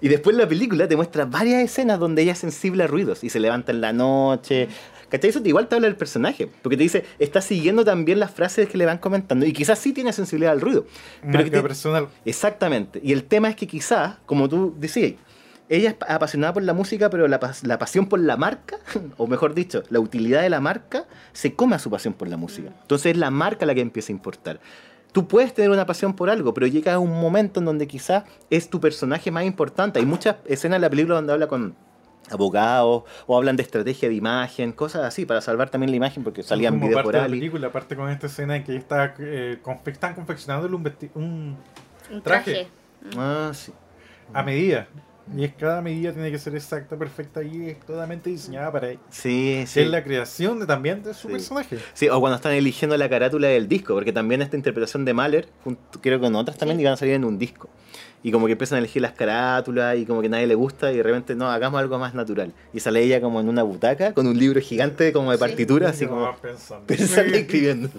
Y después la película te muestra varias escenas donde ella es sensible a ruidos y se levanta en la noche. ¿Cachai? Eso te- igual te habla del personaje, porque te dice, está siguiendo también las frases que le van comentando y quizás sí tiene sensibilidad al ruido. Pero que te- personal. Exactamente. Y el tema es que quizás, como tú decías, ella es apasionada por la música, pero la, pas- la pasión por la marca, o mejor dicho, la utilidad de la marca, se come a su pasión por la música. Entonces es la marca la que empieza a importar. Tú puedes tener una pasión por algo, pero llega un momento en donde quizás es tu personaje más importante. Hay muchas escenas en la película donde habla con abogados o hablan de estrategia de imagen, cosas así, para salvar también la imagen, porque salían videos parte por de la película, aparte con esta escena en que está, eh, confe- están confeccionándole un, vesti- un Un Traje. traje. Ah, sí. a medida. Y es cada medida tiene que ser exacta, perfecta y es totalmente diseñada para ella. Sí, sí. Es la creación de, también de su Sí. personaje. Sí, o cuando están eligiendo la carátula del disco, porque también esta interpretación de Mahler, junto- creo que con otras también, Sí. iban a salir en un disco. Y como que empiezan a elegir las carátulas y como que nadie le gusta y de repente, no, hagamos algo más natural. Y sale ella como en una butaca con un libro gigante como de Sí. partitura, así como pensando. pensando y escribiendo.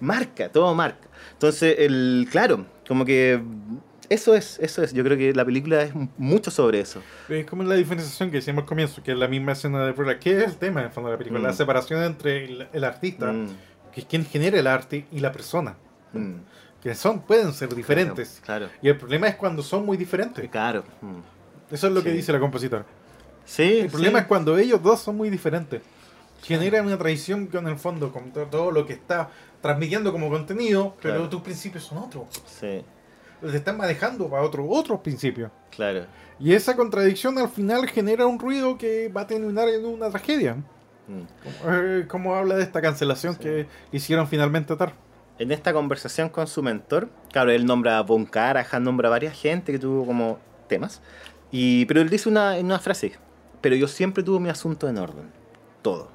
Marca, todo marca. Entonces, el, claro, como que eso es, eso es. Yo creo que la película es mucho sobre eso. Es como la diferenciación que decíamos al comienzo, que es la misma escena de prueba. ¿Qué es el tema en el fondo de la película? Mm. La separación entre el, el artista, Mm, que es quien genera el arte, y la persona. mm, Que son, pueden ser diferentes. Claro, Y el problema es cuando son muy diferentes. claro. mm. Eso es lo que dice la compositora. Sí, El problema sí. es cuando ellos dos son muy diferentes. Generan una tradición con el fondo, con to- todo lo que está transmitiendo como contenido, pero tus principios son otros. Sí, Te están manejando para otro, otros principios. claro. Y esa contradicción al final genera un ruido que va a terminar en una tragedia. Mm. Como, eh, como habla de esta cancelación Sí. que hicieron finalmente atar. En esta conversación con su mentor, claro, él nombra a Von Karajan, nombra a varias gente que tuvo como temas, y, pero él dice una, una frase, pero yo siempre tuve mi asunto en orden, todo.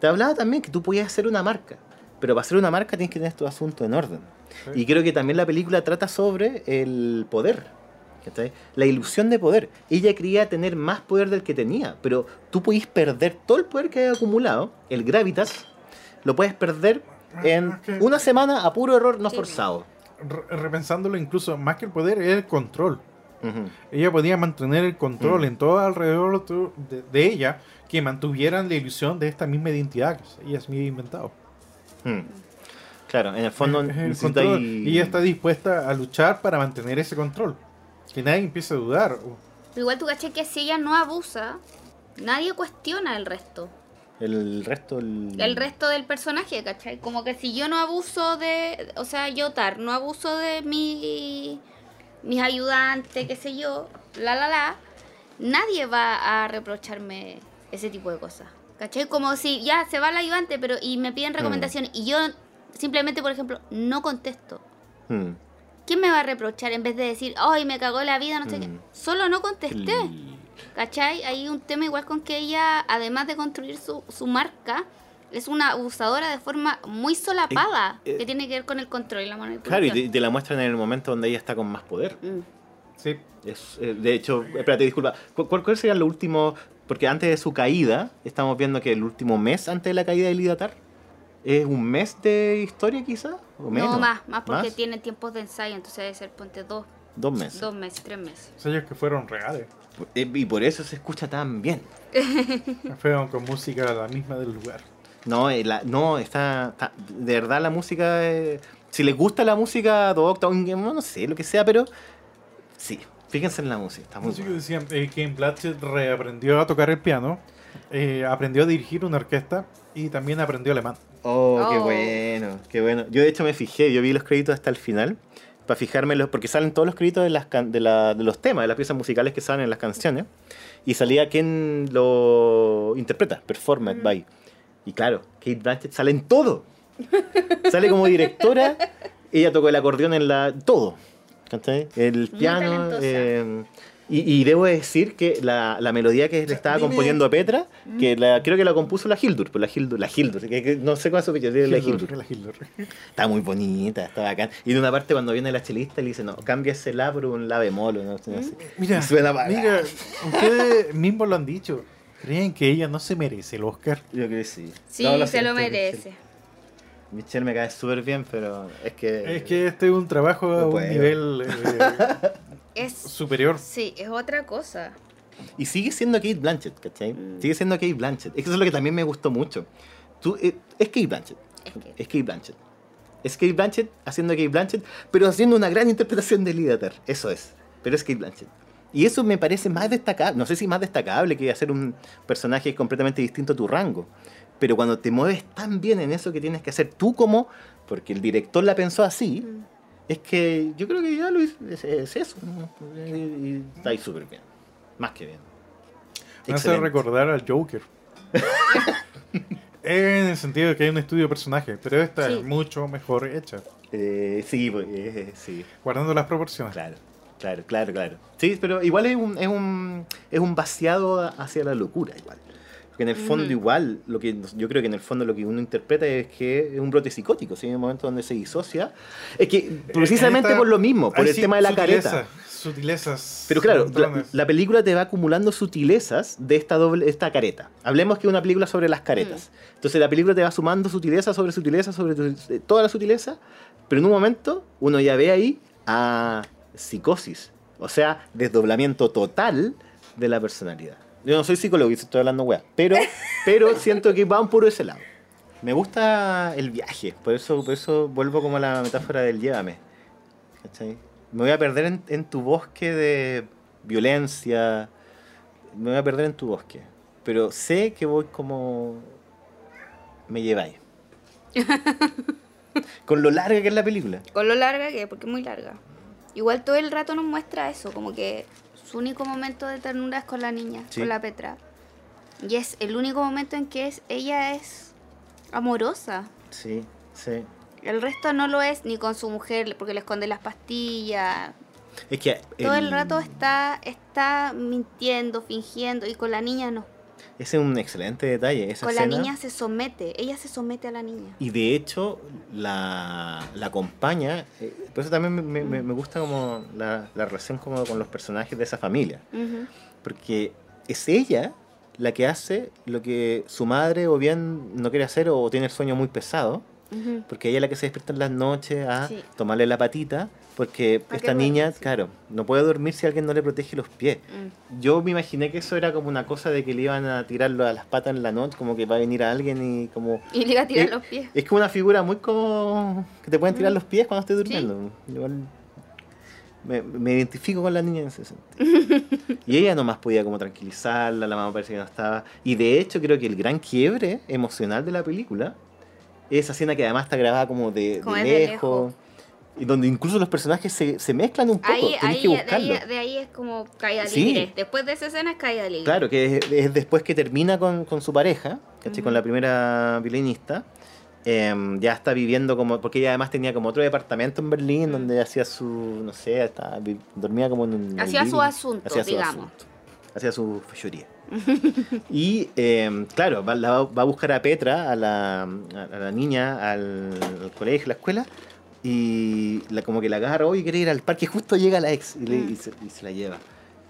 Te hablaba también que tú podías hacer una marca, pero para hacer una marca tienes que tener tu asunto en orden. Sí. Y creo que también la película trata sobre el poder. La ilusión de poder. Ella quería tener más poder del que tenía, pero tú podís perder todo el poder que hay acumulado, el gravitas, lo puedes perder en una semana a puro error no forzado. Re- repensándolo incluso, más que el poder, es el control. Ella podía mantener el control Mm. en todo alrededor de ella que mantuvieran la ilusión de esta misma identidad que ella se había inventado. Mm. Claro, en el fondo Es el control, y ella está dispuesta a luchar para mantener ese control. Que nadie empiece a dudar. Pero igual tú caché que si ella no abusa, nadie cuestiona el resto. el resto... El, El resto del personaje, ¿cachai? Como que si yo no abuso de. O sea, yo, Tar, no abuso de mi. mis ayudantes, qué sé yo, la la la. Nadie va a reprocharme ese tipo de cosas. ¿Cachai? Como si ya se va el ayudante pero y me piden recomendaciones y yo simplemente, por ejemplo, no contesto. Mm. ¿Quién me va a reprochar en vez de decir, ay, me cagó la vida, no sé qué? Mm. Solo no contesté. ¿Cachai? Hay un tema igual con que ella, además de construir su, su marca, es una abusadora de forma muy solapada, Eh, eh, que tiene que ver con el control y la manipulación. Claro, y te, te la muestran en el momento donde ella está con más poder. Mm. Sí. Es, eh, de hecho, espérate, disculpa. ¿Cu- ¿Cuál, cuál sería lo último? Porque antes de su caída, estamos viendo que el último mes antes de la caída de Lidatar es un mes de historia, quizá. ¿O menos? No, más, más porque tiene tiempos de ensayo, entonces debe ser, ponte dos, Dos meses. dos meses, tres meses. Sellos que fueron reales. Y por eso se escucha tan bien. Fueron con música la misma del lugar. No, eh, la- no está, está- De verdad, la música. eh, si les gusta la música Doctor, no sé, lo que sea, pero. Sí, fíjense en la música, está muy buena. decían eh, que Blanchett reaprendió a tocar el piano, eh, aprendió a dirigir una orquesta y también aprendió alemán. Oh, qué Oh. bueno, qué bueno. Yo de hecho me fijé, yo vi los créditos hasta el final, para fijarme, los, porque salen todos los créditos de, las can- de, la- de los temas, de las piezas musicales que salen en las canciones, y salía quién lo interpreta, Performed by. Y claro, Kate Blanchett sale en todo. Sale como directora, ella tocó el acordeón en la... todo. ¿Cachai? El piano. eh, y, y debo decir que la, la melodía que le estaba dime- componiendo a Petra, que la, creo que la compuso la Hildur, pues la Hildur, la Hildur, que, que no sé cuál es su apellido, la Hildur, la Hildur. Está muy bonita, está bacán. Y de una parte cuando viene la chelista le dice, no, cambia ese la por un la bemol, no, sé, no sé. Mira, Y suena para- mira, ustedes mismos lo han dicho. ¿Creen que ella no se merece el Oscar? Yo creo que sí. Sí, No, se siento, lo merece. Michelle. Me cae súper bien, pero es que... Es que este es un trabajo a un nivel eh, Es, superior. sí, es otra cosa. Y sigue siendo Kate Blanchett, ¿cachai? Mm. Sigue siendo Kate Blanchett. Es que eso es lo que también me gustó mucho. Tú, eh, es Kate Blanchett. Es que- Es Kate Blanchett. Es Kate Blanchett haciendo Kate Blanchett, pero haciendo una gran interpretación de Lidater. Eso es. Pero es Kate Blanchett. Y eso me parece más destacable. No sé si más destacable que hacer un personaje completamente distinto a tu rango. Pero cuando te mueves tan bien en eso que tienes que hacer tú como... Porque el director la pensó así. Mm. Es que yo creo que ya lo hizo. Es, es eso. ¿no? Y, está ahí súper bien. Más que bien. Me hace recordar al Joker. en el sentido de que hay un estudio de personaje, pero esta Sí. es mucho mejor hecha, Eh, sí, pues, eh, sí, guardando las proporciones. claro. Claro, claro, claro. Sí, pero igual es un, es un, es un vaciado hacia la locura, igual. Porque en el fondo, igual, lo que yo creo que en el fondo lo que uno interpreta es que es un brote psicótico, ¿sí? En el momento donde se disocia. Es que precisamente Esta- por lo mismo, por el sí, tema de la sutileza, careta. Sutilezas. Pero claro, la, película te va acumulando sutilezas de esta doble, esta careta. Hablemos que es una película sobre las caretas. Entonces la película te va sumando sutileza sobre sutileza sobre tu- eh, toda la sutileza, pero en un momento uno ya ve ahí a psicosis, o sea, desdoblamiento total de la personalidad. Yo no soy psicólogo y estoy hablando weá, pero, pero siento que va un puro ese lado. Me gusta el viaje, por eso, por eso vuelvo como a la metáfora del llévame. ¿Cachai? Me voy a perder en, en tu bosque de violencia. Me voy a perder en tu bosque. Pero sé que voy como. Me lleváis. Con lo larga que es la película. Con lo larga que es, porque es muy larga. Igual todo el rato nos muestra eso, como que su único momento de ternura es con la niña, Sí. con la Petra. Y es el único momento en que es, ella es amorosa. Sí, sí. El resto no lo es ni con su mujer, porque le esconde las pastillas. Es que. Todo el rato está, está mintiendo, fingiendo, y con la niña no. Ese es un excelente detalle. Esa Con la niña se somete, ella se somete a la niña. Y de hecho, la, la acompaña. eh, por eso también me, me- me- gusta como la, la relación como con los personajes de esa familia. Porque es ella la que hace lo que su madre o bien no quiere hacer o tiene el sueño muy pesado. Porque ella es la que se despierta en las noches a Sí. tomarle la patita. Porque esta niña, sí. claro, no puede dormir si alguien no le protege los pies. Mm. Yo me imaginé que eso era como una cosa de que le iban a tirarlo a las patas en la noche, como que va a venir a alguien y como... Y le iba a tirar los pies. Es como una figura muy como... que te pueden tirar Mm. los pies cuando estés durmiendo. Igual me, me identifico con la niña en ese sentido. y ella nomás podía como tranquilizarla, la mamá parece que no estaba. Y de hecho creo que el gran quiebre emocional de la película es esa escena que además está grabada como de, Como lejos. de lejos. Y donde incluso los personajes se, se mezclan un poco. Ahí, ahí, que de, buscarlo. ahí, de ahí es como caída Sí. libre. Después de esa escena es caída libre. Claro, que es, es después que termina con, con su pareja, ¿cachai? Con Ujú. la primera violinista. em, ya está viviendo como. Porque ella además tenía como otro departamento en Berlín donde hacía su. No sé, estaba, dormía como en un. Hacía su asunto, Hacía su digamos. asunto. Hacía su fechoría. y em, claro, va, la va a buscar a Petra, a la, a la niña, al, al colegio, a la escuela. Y la, como que la agarra, oye, quiere ir al parque. Justo llega la ex y, le- Mm. y se, y se la lleva.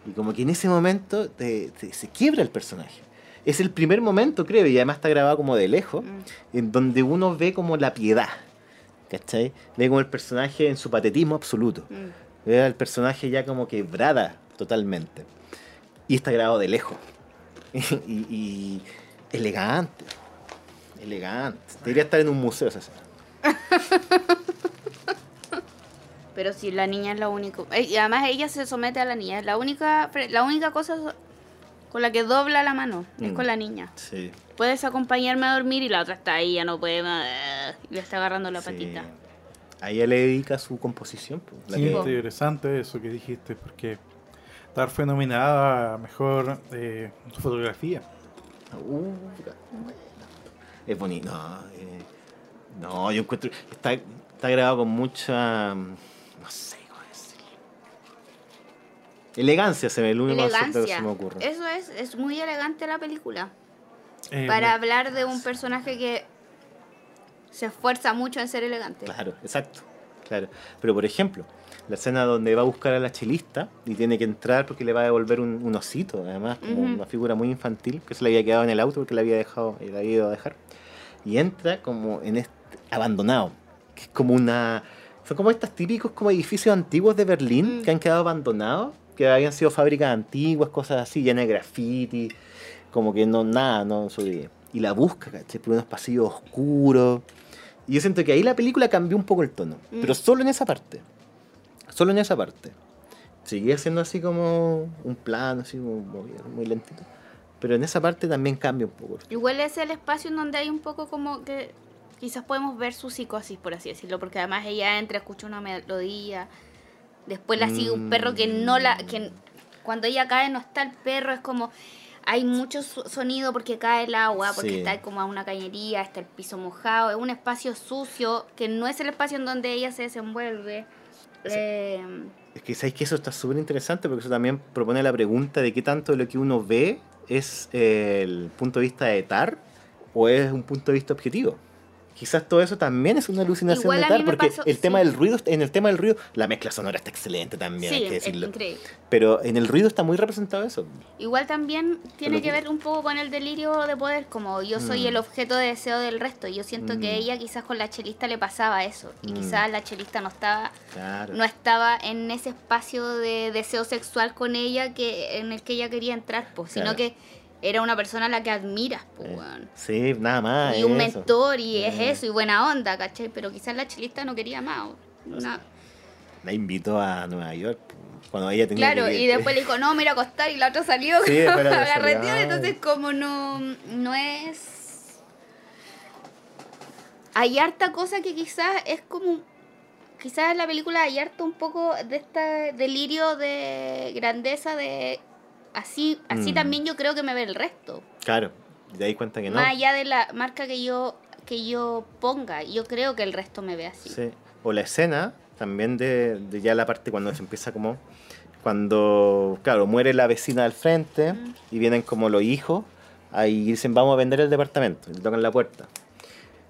Y como que en ese momento te- te- se quiebra el personaje. Es el primer momento, creo, y además está grabado como de lejos, Mm. en donde uno ve como la piedad. ¿Cachai? Ve como el personaje en su patetismo absoluto. Mm. Ve al personaje ya como quebrada totalmente. Y está grabado de lejos. y, y elegante. Elegante. Debería estar en un museo esa escena. Pero si la niña es la única. eh, Y además ella se somete a la niña. Es la única, la única cosa con la que dobla la mano. Es Mm. con la niña. Sí. Puedes acompañarme a dormir y la otra está ahí, ya no puede más. Y le está agarrando la sí. patita. A ella le dedica su composición. pues, la Sí, que- interesante eso que dijiste, porque Tar fue nominada a mejor eh, fotografía. Uh, es bonito. No, eh, no, yo encuentro. Está, está grabado con mucha. mm, No sé cómo decirlo. Elegancia se ve, el único concepto que Elegancia. se me ocurre. Eso es, es muy elegante la película. Eh, Para hablar de un personaje que se esfuerza mucho en ser elegante. Claro, exacto. Claro. Pero por ejemplo, la escena donde va a buscar a la chelista y tiene que entrar porque le va a devolver un, un osito, además, como una figura muy infantil, que se le había quedado en el auto porque le había dejado, le había ido a dejar. Y entra como en este abandonado, que es como una. Son como estos típicos como edificios antiguos de Berlín Mm. que han quedado abandonados, que habían sido fábricas antiguas, cosas así, llenas de graffiti, como que no, nada, no sobrevive. Y la busca, ¿cachai? Por unos pasillos oscuros. Y yo siento que ahí la película cambió un poco el tono, Mm. pero solo en esa parte. Solo en esa parte. Seguía siendo así como un plano, así como movido, muy lentito. Pero en esa parte también cambia un poco. Igual es el espacio en donde hay un poco como que quizás podemos ver su psicosis, por así decirlo, porque además ella entra, escucha una melodía, después la sigue un perro que no la... que cuando ella cae no está el perro, es como... Hay mucho so- sonido porque cae el agua, porque Sí. está como a una cañería, está el piso mojado, es un espacio sucio que no es el espacio en donde ella se desenvuelve. Eh, Es que sabéis que eso está súper interesante porque eso también propone la pregunta de qué tanto de lo que uno ve es el punto de vista de Tar o es un punto de vista objetivo. Quizás todo eso también es una alucinación Igual de a Tar, mí me porque pasó- el tema sí. del ruido, en el tema del ruido, la mezcla sonora está excelente también, hay Sí, que es decirlo. increíble. Pero en el ruido está muy representado eso. Igual también tiene que que- ver un poco con el delirio de poder, como yo soy Mm. el objeto de deseo del resto. Yo siento que Mm. ella quizás con la chelista le pasaba eso. Y Mm. quizás la chelista no estaba, Claro. no estaba en ese espacio de deseo sexual con ella que en el que ella quería entrar, pues, sino Claro. que era una persona a la que admiras, pues, weón. Sí, nada más. Y un eso. mentor, y es Eh. eso, y buena onda, ¿cachai? Pero quizás la chelista no quería más. una- La invitó a Nueva York cuando ella tenía Claro, que- y después le dijo, no, me ir a acostar, y la otra salió Sí, la entonces como no, no es... Hay harta cosa que quizás es como... Quizás en la película hay harto un poco de este delirio de grandeza de... Así, así Mm. también yo creo que me ve el resto. Claro, te das cuenta que no. Más allá de la marca que yo que yo ponga, yo creo que el resto me ve así. Sí. O la escena también de, de ya la parte cuando se empieza como cuando claro muere la vecina del frente Mm. y vienen como los hijos ahí dicen vamos a vender el departamento y le tocan la puerta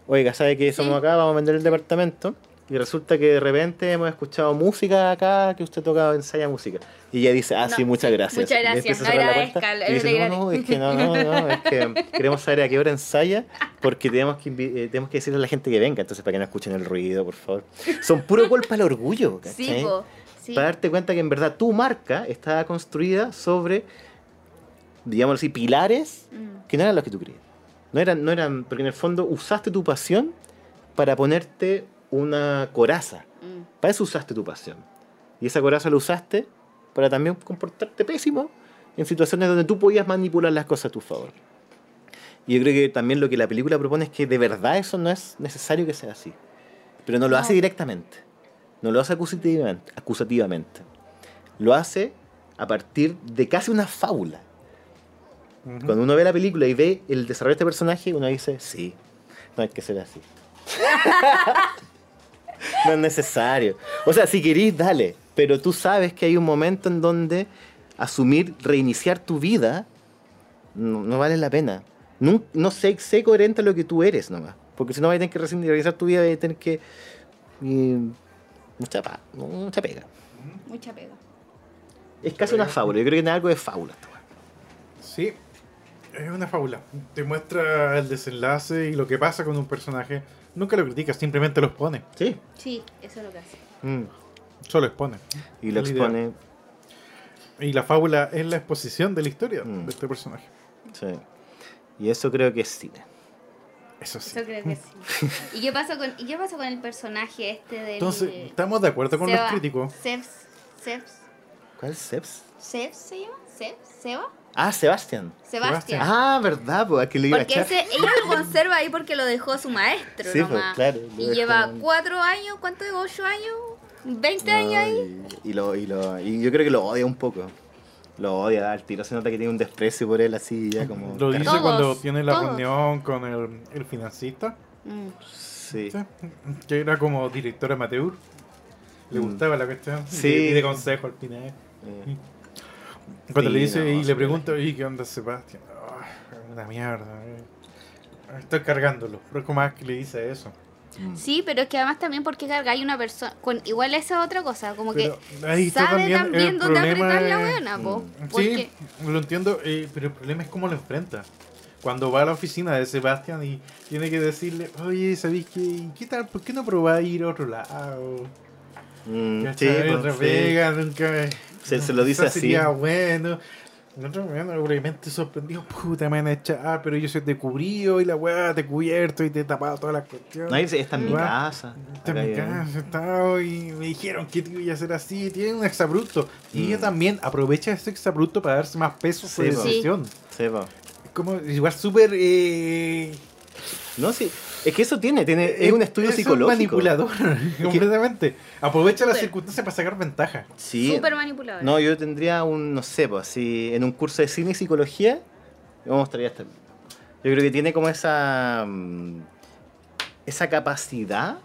oiga sabe que somos Sí. acá vamos a vender el departamento y resulta que de repente hemos escuchado música acá que usted toca ensaya música y ella dice ah No, sí muchas gracias muchas gracias, la agradezca, y dice, no, no, es que no, no, no, es que queremos saber a qué hora ensaya porque tenemos que, eh, tenemos que decirle a la gente que venga, entonces para que no escuchen el ruido, por favor. Son puro golpe al orgullo, Sí, ¿cachai? po, sí. Para darte cuenta que en verdad tu marca estaba construida sobre, digamos así, pilares Mm. que no eran los que tú creías. No eran, no eran, porque en el fondo usaste tu pasión para ponerte una coraza. Mm. Para eso usaste tu pasión. Y esa coraza la usaste para también comportarte pésimo en situaciones donde tú podías manipular las cosas a tu favor. Y yo creo que también lo que la película propone es que de verdad eso no es necesario que sea así. Pero no lo No. hace directamente. No lo hace acusativamente, acusativamente. Lo hace a partir de casi una fábula. Ujú. Cuando uno ve la película y ve el desarrollo de este personaje, uno dice, sí, no hay que ser así. no es necesario. O sea, si querís, dale. Pero tú sabes que hay un momento en donde asumir, reiniciar tu vida, no, no vale la pena. No, no sé, sé coherente a lo que tú eres nomás. Porque si no vas a tener que realizar tu vida, vas a tener que... y, mucha, pa- mucha pega. Mucha pega. Es casi una fábula. Yo creo que tiene algo de fábula. Sí, es una fábula. Te muestra el desenlace y lo que pasa con un personaje. Nunca lo criticas, simplemente lo expone. Sí. Sí, eso es lo que hace. Mm. Solo expone. Y lo expone Y la fábula es la exposición de la historia Mm. de este personaje. Sí. Y eso creo que es cine. Eso sí. Eso creo que sí. ¿Y qué pasa con, y qué pasa con el personaje este del... Entonces, estamos de acuerdo con Seba- los críticos. Sebs, Sebs, ¿Cuál es Sebs? Sebs se llama? Sebs, Seba, Ah, Sebastián. Sebastián. Ah, ¿verdad? Pues que le iba a Porque echar. ese, ella lo conserva ahí porque lo dejó su maestro Sí, pues, nomás. claro, lo Y lleva cuatro años, ¿cuánto de ocho años? ¿20 años No, ahí? Y, y lo, y, lo, y yo creo que lo odia un poco. Lo odia, al tiro se nota que tiene un desprecio por él así, ya como... Lo dice Todos, cuando tiene la todos. reunión con el, el financista, Mm. Sí. ¿sí? que era como director amateur. Le Mm. gustaba la cuestión. y Sí. de- Y de consejo al final. Eh, Cuando Sí, le dice no, y le pregunta, ¿y qué onda Sebastián? "Ah, una mierda. eh. Estoy cargándolo. Pero es como más que le dice eso. mm. Sí, pero es que además también porque cargáis una persona... Con, igual esa es otra cosa, como Pero que ahí está sabe también también, dónde apretar la buena, po. Mm. Porque, Sí, lo entiendo, eh, pero el problema es cómo lo enfrenta. Cuando va a la oficina de Sebastián y tiene que decirle, oye, ¿sabéis qué? ¿Qué tal? ¿Por qué no probáis ir a otro lado? Mm, sí, pues, otra sí. nunca. Se- se lo dice así. Sería bueno. El otro bueno, obviamente sorprendido, puta, me van a echar, pero yo soy de cubrido y la weá te he cubierto y te he tapado todas las cuestiones. No, dice, está en mi casa. Está en mi casa, está, y me dijeron que te iba a hacer así, tiene un exabrupto. Y Mm. ella también aprovecha ese exabrupto para darse más peso a su Sí, po. decisión. Es como igual súper... Eh, No, sí. Es que eso tiene, tiene es un estudio es psicológico. manipulador, completamente. Aprovecha las circunstancias para sacar ventaja. Sí. súper manipulador. No, yo tendría un, no sé, pues así, en un curso de cine y psicología, yo me mostraría esta. Yo creo que tiene como esa, mm, esa capacidad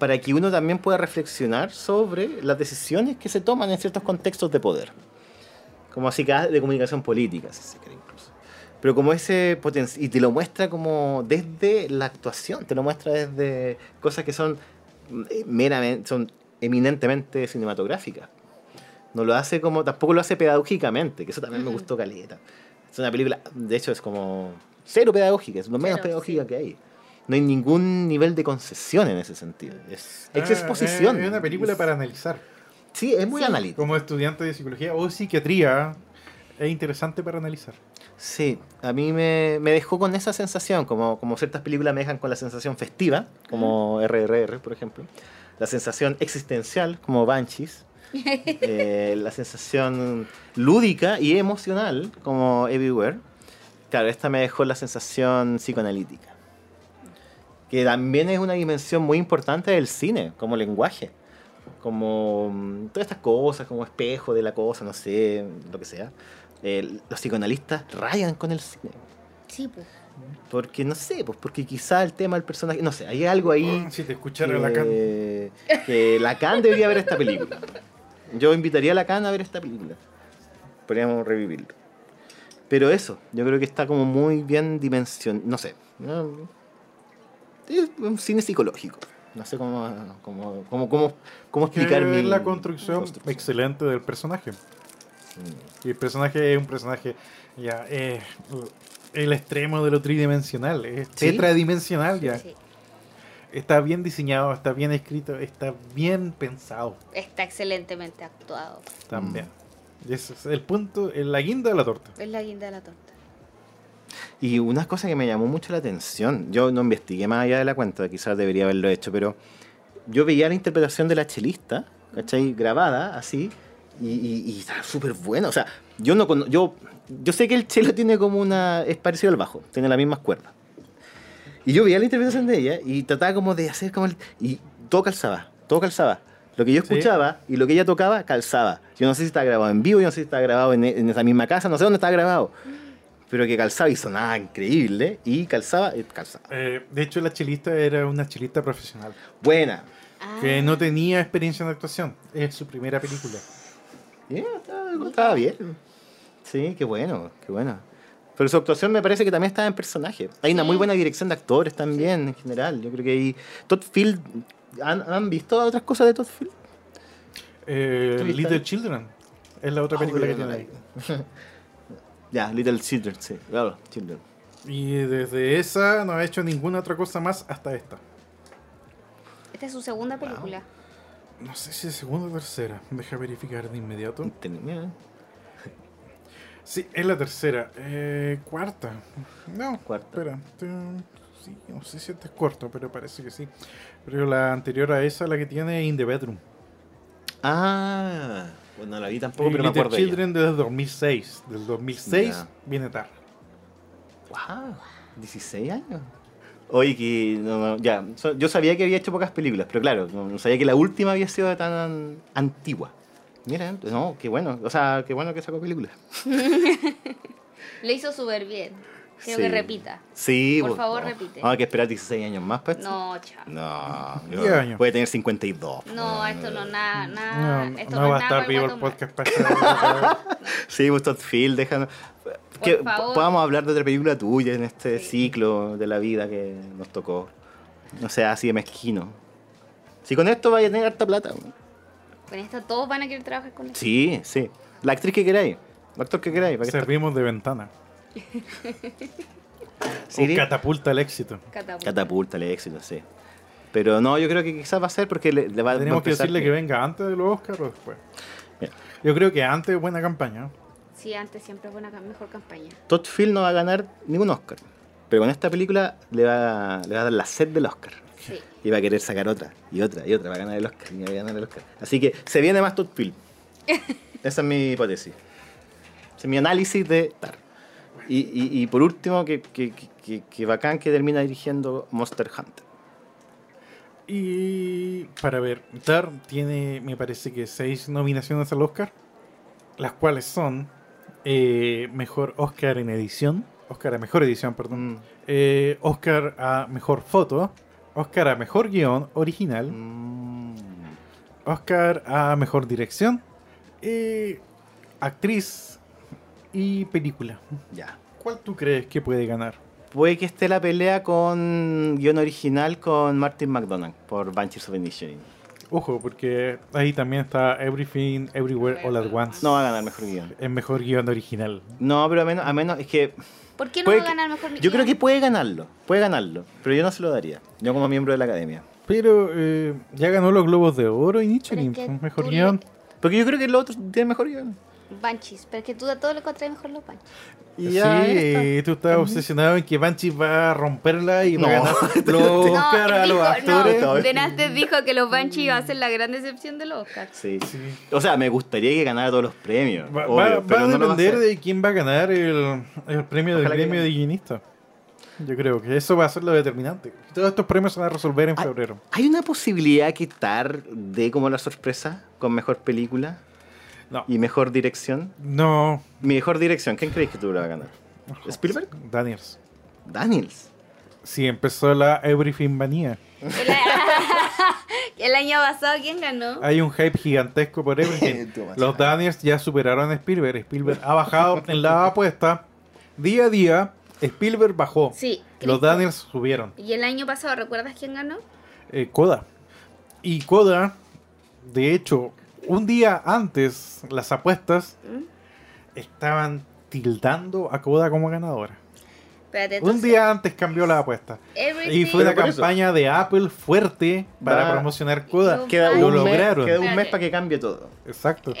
para que uno también pueda reflexionar sobre las decisiones que se toman en ciertos contextos de poder. Como así que de comunicación política, si se incluso. Pero como ese potencial, y te lo muestra como desde la actuación, te lo muestra desde cosas que son eh, meramente, son eminentemente cinematográficas. No lo hace como, tampoco lo hace pedagógicamente, que eso también me gustó caleta. Es una película, de hecho es como cero pedagógica, es lo menos Cero, pedagógica sí. que hay. No hay ningún nivel de concesión en ese sentido. Es Ah, exposición. Es una película Es- para analizar. Sí, es muy Sí. analítico. Como estudiante de psicología o psiquiatría, es interesante para analizar. Sí, a mí me, me dejó con esa sensación, como, como ciertas películas me dejan con la sensación festiva, como RRR, por ejemplo. La sensación existencial, como Banshees. eh, la sensación lúdica y emocional, como Everywhere. Claro, esta me dejó la sensación psicoanalítica. Que también es una dimensión muy importante del cine, como lenguaje. Como mm, todas estas cosas, como espejo de la cosa, no sé, lo que sea. Eh, los psicoanalistas rayan con el cine. Sí, pues. Porque, no sé, pues porque quizá el tema del personaje, no sé, hay algo ahí Si te escuchara Lacan. que, Lacan debería ver esta película. Yo invitaría a Lacan a ver esta película. Podríamos revivirlo. Pero eso, yo creo que está como muy bien dimensionado. No sé. Es un cine psicológico. No sé cómo, cómo, cómo, cómo, cómo explicar mi la construcción, construcción. excelente del personaje. Mm. Y el personaje es un personaje ya eh, el extremo de lo tridimensional, es Sí. tetradimensional ya. Sí. Está bien diseñado, está bien escrito, está bien pensado Está excelentemente actuado. también. Mm. Y ese es el punto, la guinda de la torta. Es la guinda de la torta. Y una cosa que me llamó mucho la atención, yo no investigué más allá de la cuenta, quizás debería haberlo hecho, pero yo veía la interpretación de la chelista, ¿cachai? Grabada así, y, y, y está súper buena. O sea, yo no yo, yo sé que el chelo tiene como una. es parecido al bajo, tiene las mismas cuerdas. Y yo veía la interpretación de ella y trataba como de hacer como el. y todo calzaba, todo calzaba. Lo que yo Sí. escuchaba y lo que ella tocaba calzaba. Yo no sé si está grabado en vivo, yo no sé si está grabado en, en esa misma casa, no sé dónde está grabado. Pero que calzaba y sonaba increíble. Y calzaba y calzaba. Eh, de hecho, la chelista era una chelista profesional Buena. Ah, que no tenía experiencia en actuación. Es su primera película. Bien, estaba, estaba bien. Sí, qué bueno, qué bueno. Pero su actuación me parece que también estaba en personaje. Hay una muy buena dirección de actores también, en general. Yo creo que hay... Todd Field... ¿Han, han visto otras cosas de Todd Field? Eh, ¿Tú viste Little ahí? Children es la otra Ah, película que tiene ahí. Ya, Little Children, sí. Claro, Children. Y desde esa no ha hecho ninguna otra cosa más hasta esta. Esta es su segunda película. No sé si es segunda o tercera. Deja verificar de inmediato. Sí, es la tercera. Eh, cuarta. No, Cuarta. Espera. Sí, no sé si este es cuarto, pero parece que sí. Pero la anterior a esa, la que tiene In the Bedroom. Ah, bueno, no la vi tampoco, Y pero me acuerdo. Children desde 2006. Del 2006 Ya. viene tarde. Wow, 16 años. Oye, que no, no, ya, yo sabía que había hecho pocas películas, pero claro, no, sabía que la última había sido tan antigua. Mira, no, qué bueno, o sea, qué bueno que sacó películas. Lo hizo súper bien. Quiero Sí. que repita. Sí, Por pues, favor, no. repite. Vamos a que esperar 16 años más esto. No, chao. No, yo- Diez años. puede tener 52. No, esto no nada, nada. No, esto no no, va a es estar vivo el podcast para Sí, pues Todd Field, déjanos. Que favor. podamos hablar de otra película tuya en este Sí. ciclo de la vida que nos tocó. No sea así de mezquino. Si con esto vaya a tener harta plata. Con esto todos van a querer trabajar con esto. Sí, sí. La actriz que queráis. El actor que queráis. ¿para qué Servimos de ventana. Sí, catapulta al éxito. Catapulta. Catapulta el éxito, sí. Pero no, yo creo que quizás va a ser porque le, le va, va a Tenemos que decirle que venga antes de los Oscars o después. Mira. Yo creo que antes es buena campaña. Sí, antes siempre es buena, mejor campaña. Todd Field no va a ganar ningún Oscar. Pero con esta película le va, le va a dar la sed del Oscar. Sí. Y va a querer sacar otra, y otra, y otra, va a ganar el Oscar, y va a ganar el Oscar. Así que se viene más Todd Field. Esa es mi hipótesis. Ese es mi análisis de Tar. Y, y, y por último, que, que, que, que- que bacán que termina dirigiendo Monster Hunter. Y para ver, Tar tiene, me parece que seis nominaciones al Oscar, las cuales son eh, mejor Oscar en edición, Oscar a mejor edición, perdón, Mm. eh, Oscar a mejor foto, Oscar a mejor guion original, Mm, Oscar a mejor dirección, eh, actriz y película. ya. ¿Cuál tú crees que puede ganar? Puede que esté la pelea con guion original con Martin McDonagh por Banshees of Inisherin. Ojo, porque ahí también está Everything, Everywhere, All at Once. No va a ganar mejor guion. Es mejor guion original. No, pero a menos, a menos es que ¿Por qué no va a ganar mejor yo creo que puede ganarlo, puede ganarlo, pero yo no se lo daría. Yo como miembro de la academia. Pero eh, ya ganó los Globos de Oro y Nichirin, mejor guion. Porque yo creo que los otros tienen mejor guion. Banshees, pero es que tú a todo lo contrae mejor los Banshees. Y sí, eh, tú estás obsesionado en que Banshee va a romperla y va a No. ganar los Oscar a los dijo, actores. no, Denastes dijo que los Banshees iban a ser la gran decepción de los Oscars. Sí. Sí. O sea, me gustaría que ganara todos los premios. Va, obvio, va- va pero no va a depender hacer. de quién va a ganar el, el premio del Ojalá gremio de guionista. Yo creo que eso va a ser lo determinante. Todos estos premios se van a resolver en febrero. ¿Hay una posibilidad que Tar dé como la sorpresa con mejor película No. y mejor dirección? No. Mi mejor dirección, ¿quién creéis que tú la a ganar? ¿Spielberg? Daniels. Daniels. Sí, empezó la Everything Manía. El, año pasado, ¿quién ganó? Hay un hype gigantesco por Everything. Los Daniels ya superaron a Spielberg. Spielberg ha bajado en la apuesta. Día a día, Spielberg bajó. Sí, Los. Daniels subieron. ¿Y el año pasado, recuerdas quién ganó? Eh, Coda. Y Coda, de hecho, un día antes, las apuestas ¿Mm? estaban tildando a Coda como ganadora. Espérate, Un día antes cambió la apuesta. Everything- Y fue una eso- campaña de Apple fuerte para Va- promocionar Coda. Lo Queda Lo un, mes, lograron. queda un mes para que cambie todo. Exacto.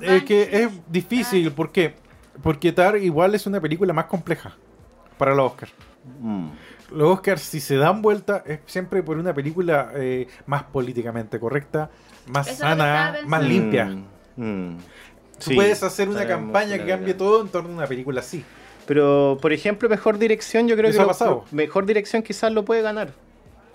Es que es difícil, ¿por qué? Porque Tar igual es una película más compleja para los Oscars. Mm. Los Oscars, si se dan vuelta, es siempre por una película eh, más políticamente correcta, más Eso sana, más limpia. Mm, mm. Tú Sí, puedes hacer una campaña la que cambie todo en torno a una película así. Pero, por ejemplo, mejor dirección, yo creo Eso que ha lo- pasado. mejor dirección quizás lo puede ganar.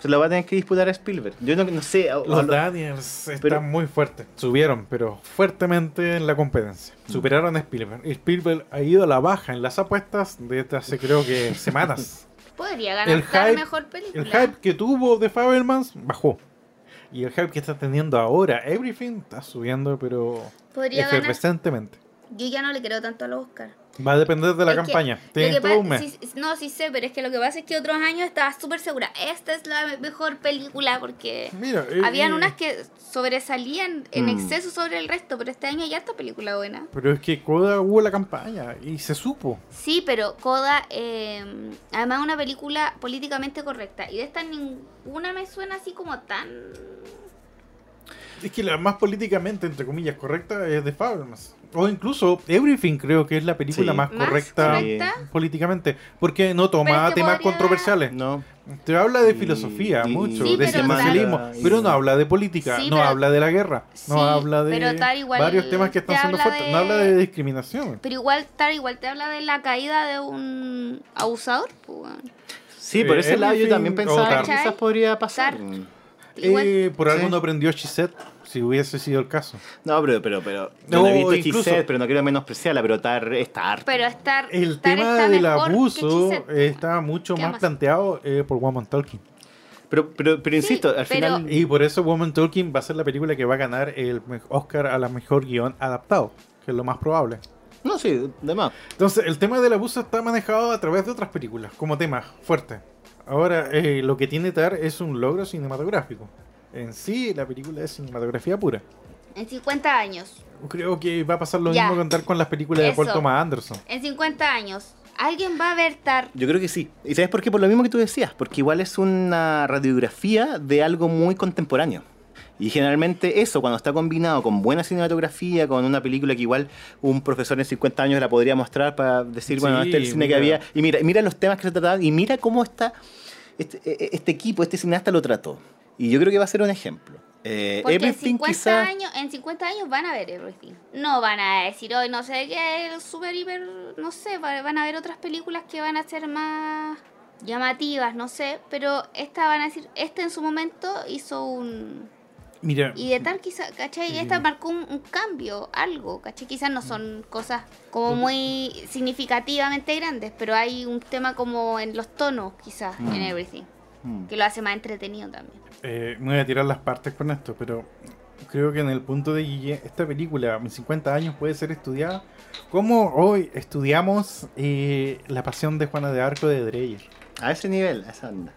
Se lo va a tener que disputar a Spielberg. Yo no, no sé. Los lo- Daniels están Pero- muy fuertes. Subieron, pero fuertemente en la competencia. Mm. Superaron a Spielberg. Y Spielberg ha ido a la baja en las apuestas desde hace creo que semanas. Podría ganar el hype- mejor película. El hype que tuvo de Fabelmans bajó. Y el hype que está teniendo ahora, Everything, está subiendo, pero Podría ganar. Yo ya no le creo tanto a los Oscars. Va a depender de la Es campaña. lo Tienes que todo pa- un mes. sí, sí, no, sí sé, pero es que lo que pasa es que otros años estaba súper segura. Esta es la me- mejor película porque Mira, eh, habían eh, unas que sobresalían en Mm. exceso sobre el resto, pero este año ya está película buena. Pero es que Coda hubo la campaña y se supo. Sí, pero Coda, eh, además es una película políticamente correcta. Y de esta ninguna me suena así como tan... Es que la más políticamente, entre comillas, correcta es de Fabelmans. O incluso Everything creo que es la película Sí. más ¿Más correcta correcta? políticamente. Porque no toma es que temas podría- controversiales. No. Te habla de Y- filosofía y- mucho, Sí, de pero socialismo, tal- pero no habla de política, Sí, no pero- habla de la guerra, no habla de pero tal igual varios temas que te están siendo habla fuertes, de- no habla de discriminación. Pero igual, Tar igual te habla de la caída de un abusador. pues. Sí, por Eh, ese lado yo también pensaba que quizás podría pasar. Tar. Eh, por algo no aprendió Chisette, si hubiese sido el caso. No, pero, pero, pero. No, yo no he visto incluso- Gisette, pero no quiero menospreciarla, pero Tar es Tar. Pero estar. El tema está del abuso está mucho ¿Qué más más? planteado eh, por Woman Talking. Pero, pero, pero insisto, al pero- final. Y por eso Woman Talking va a ser la película que va a ganar el Oscar a la mejor guion adaptado, que es lo más probable. No, sí, de más. Entonces, el tema del abuso está manejado a través de otras películas, como tema fuerte. Ahora, eh, lo que tiene TAR es un logro cinematográfico. En sí, la película es cinematografía pura. En 50 años. Creo que va a pasar lo Ya. mismo con TAR con las películas de Paul. Thomas Anderson. En 50 años. ¿Alguien va a ver Tar? Yo creo que sí. ¿Y sabes por qué? Por lo mismo que tú decías, porque igual es una radiografía de algo muy contemporáneo. Y generalmente eso, cuando está combinado con buena cinematografía, con una película que igual un profesor en 50 años la podría mostrar para decir, bueno, este es el cine que había. Y mira, mira los temas que se trataban y mira cómo está este, e- este equipo, este cineasta lo trató. Y yo creo que va a ser un ejemplo. Eh, Porque en Everything 50, quizás- años, en 50 años van a ver Everything. No van a decir hoy no sé qué, es super hiper, no sé, va- van a ver otras películas que van a ser más llamativas, no sé, pero esta van a decir, este en su momento hizo un... Mira, Y de tal quizá, ¿cachai? Esta marcó un, un cambio, algo, ¿cachai? Quizás no son cosas como muy significativamente grandes, pero hay un tema como en los tonos, quizás, en Everything. Mm. Que lo hace más entretenido también. Eh, me voy a tirar las partes con esto, pero creo que en el punto de Guille, esta película, mis 50 años, puede ser estudiada como hoy estudiamos eh, La Pasión de Juana de Arco de Dreyer. A ese nivel, a esa onda.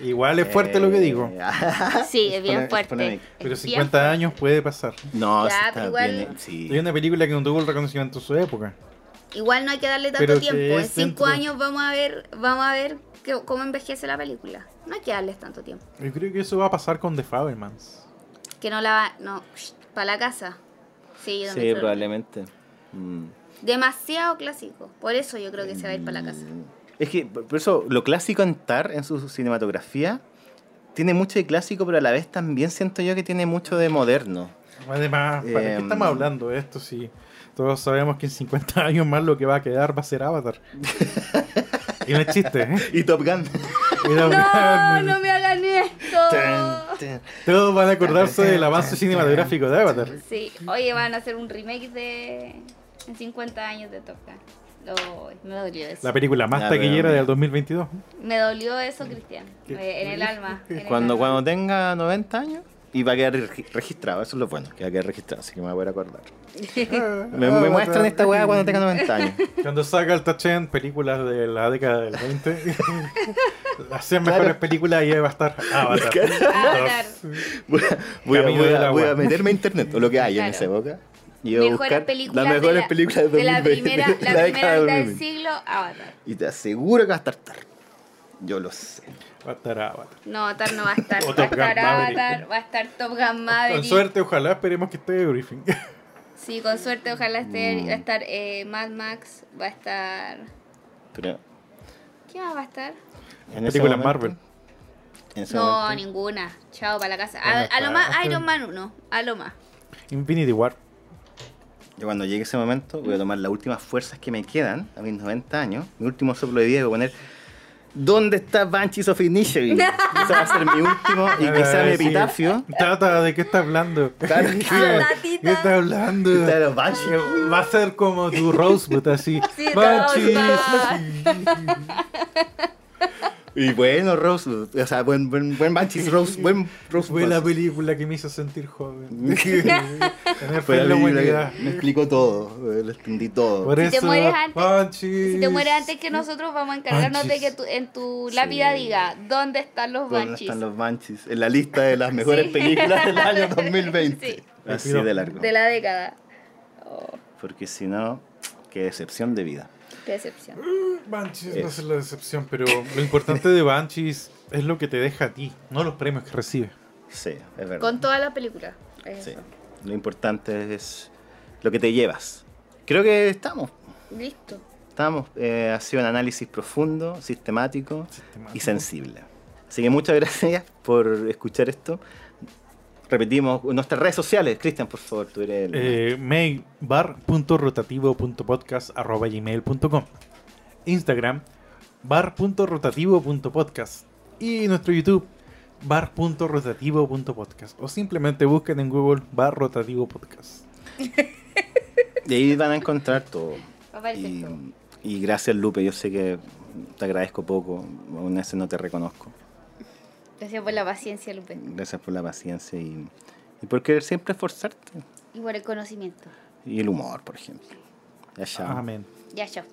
Igual es fuerte lo que digo, Eh, Sí, es bien fuerte. Es pero bien 50 fuerte. años puede pasar. No, Ya, está igual- bien. Sí. Hay una película que no tuvo el reconocimiento en su época. Igual no hay que darle tanto Pero tiempo. En es cinco dentro- años vamos a ver, vamos a ver que- cómo envejece la película. No hay que darles tanto tiempo. Yo creo que eso va a pasar con The Fabelmans. Que no la va, no, para la casa. Sí, creo. probablemente. Mm. Demasiado clásico. Por eso yo creo que se va a ir para la casa. Es que, por por eso, lo clásico en Tar, en su cinematografía, tiene mucho de clásico, pero a la vez también siento yo que tiene mucho de moderno. Además, ¿para qué Em. estamos hablando de esto si todos sabemos que en 50 años más lo que va a quedar va a ser Avatar? y no es chiste, ¿eh? Y Top Gun. Mira, No, no me hagan esto. Tan, tan. Todos van a acordarse del avance cinematográfico de Avatar. Sí, oye, van a hacer un remake de en 50 años de Top Gun. Lo- me dolió eso. La película más Ya, taquillera del 2022. Me dolió eso, Cristian. En el alma. en el Cuando, alma. cuando tenga 90 años, y va a quedar regi- registrado, eso es lo bueno, que va a quedar registrado, así que me voy a poder acordar. Me, me muestran esta weá cuando tenga 90 años. Cuando saca el Tachen películas de la década del 20, las 100 mejores películas y ahí va a estar Avatar. Avatar. Voy a, voy a- voy a- voy meterme a internet, o lo que hay en Claro. esa época. Y a buscar películas las mejores de la, películas de, de la 2020, primera, de la década primera del mitad del 2020. siglo, Avatar. Y te aseguro que va a estar tar. Yo lo sé. Va a estar Avatar. No, Avatar no va a estar. O va a estar. Avatar, va a estar Top Gun Maverick. Con suerte, ojalá esperemos que esté briefing. Sí, con suerte, ojalá esté. Mm. Va a estar eh, Mad Max, va a estar. Pero ¿Qué más va a estar? en momento- Marvel. en No, momento- ninguna. Chao, para la casa. A, a lo más Iron Man 1. A lo más. Infinity War. Yo cuando llegue ese momento voy a tomar las últimas fuerzas que me quedan a mis 90 años, mi último soplo de vida y voy a poner ¿Dónde está Banshees of Inisherin? Ese va a ser mi último y quizá mi epitafio. Tata, ¿de qué estás hablando? Claro ¿Qué tatita. estás hablando? Claro, Banshees. Va a ser como tu Rosebud así. Sí, Banshees. Y bueno, Rose, o sea, buen, buen, buen Banshees, Rose, buen Rose. Fue la película que me hizo sentir joven. Fue la película que me explicó todo, eh, lo entendí todo. Por Si te eso, mueres antes- Banshees. Si te mueres antes que nosotros, vamos a encargarnos de que Banshees. tu- en tu Sí. lápida diga ¿Dónde están los ¿Dónde Banshees? están los Banshees? En la lista de las mejores Sí. películas del año 2020. Sí. Así de largo. De la década. Oh, Porque si no, qué decepción de vida. Qué decepción. Banshees Es. va a ser la decepción, pero lo importante de Banshees es lo que te deja a ti, no los premios que recibe. Sí, es verdad. Con toda la película. Es Sí. eso. Lo importante es lo que te llevas. Creo que estamos. Listo. Estamos. Eh, ha sido un análisis profundo, sistemático, Sistemático. y sensible. Así que muchas gracias por escuchar esto. Repetimos nuestras redes sociales. Cristian, por favor, tú eres el... Eh, mail bar.rotativo.podcast.gmail.com Instagram bar.rotativo.podcast y nuestro YouTube bar.rotativo.podcast o simplemente busquen en Google bar rotativo podcast. Y ahí van a encontrar todo. Y, todo. y gracias, Lupe. Yo sé que te agradezco poco. Aún así no te reconozco. Gracias por la paciencia, Lupe. Gracias por la paciencia y, y por querer siempre esforzarte. Y por el conocimiento. Y el humor, por ejemplo. Ya, chao. Amén. Ya, chao.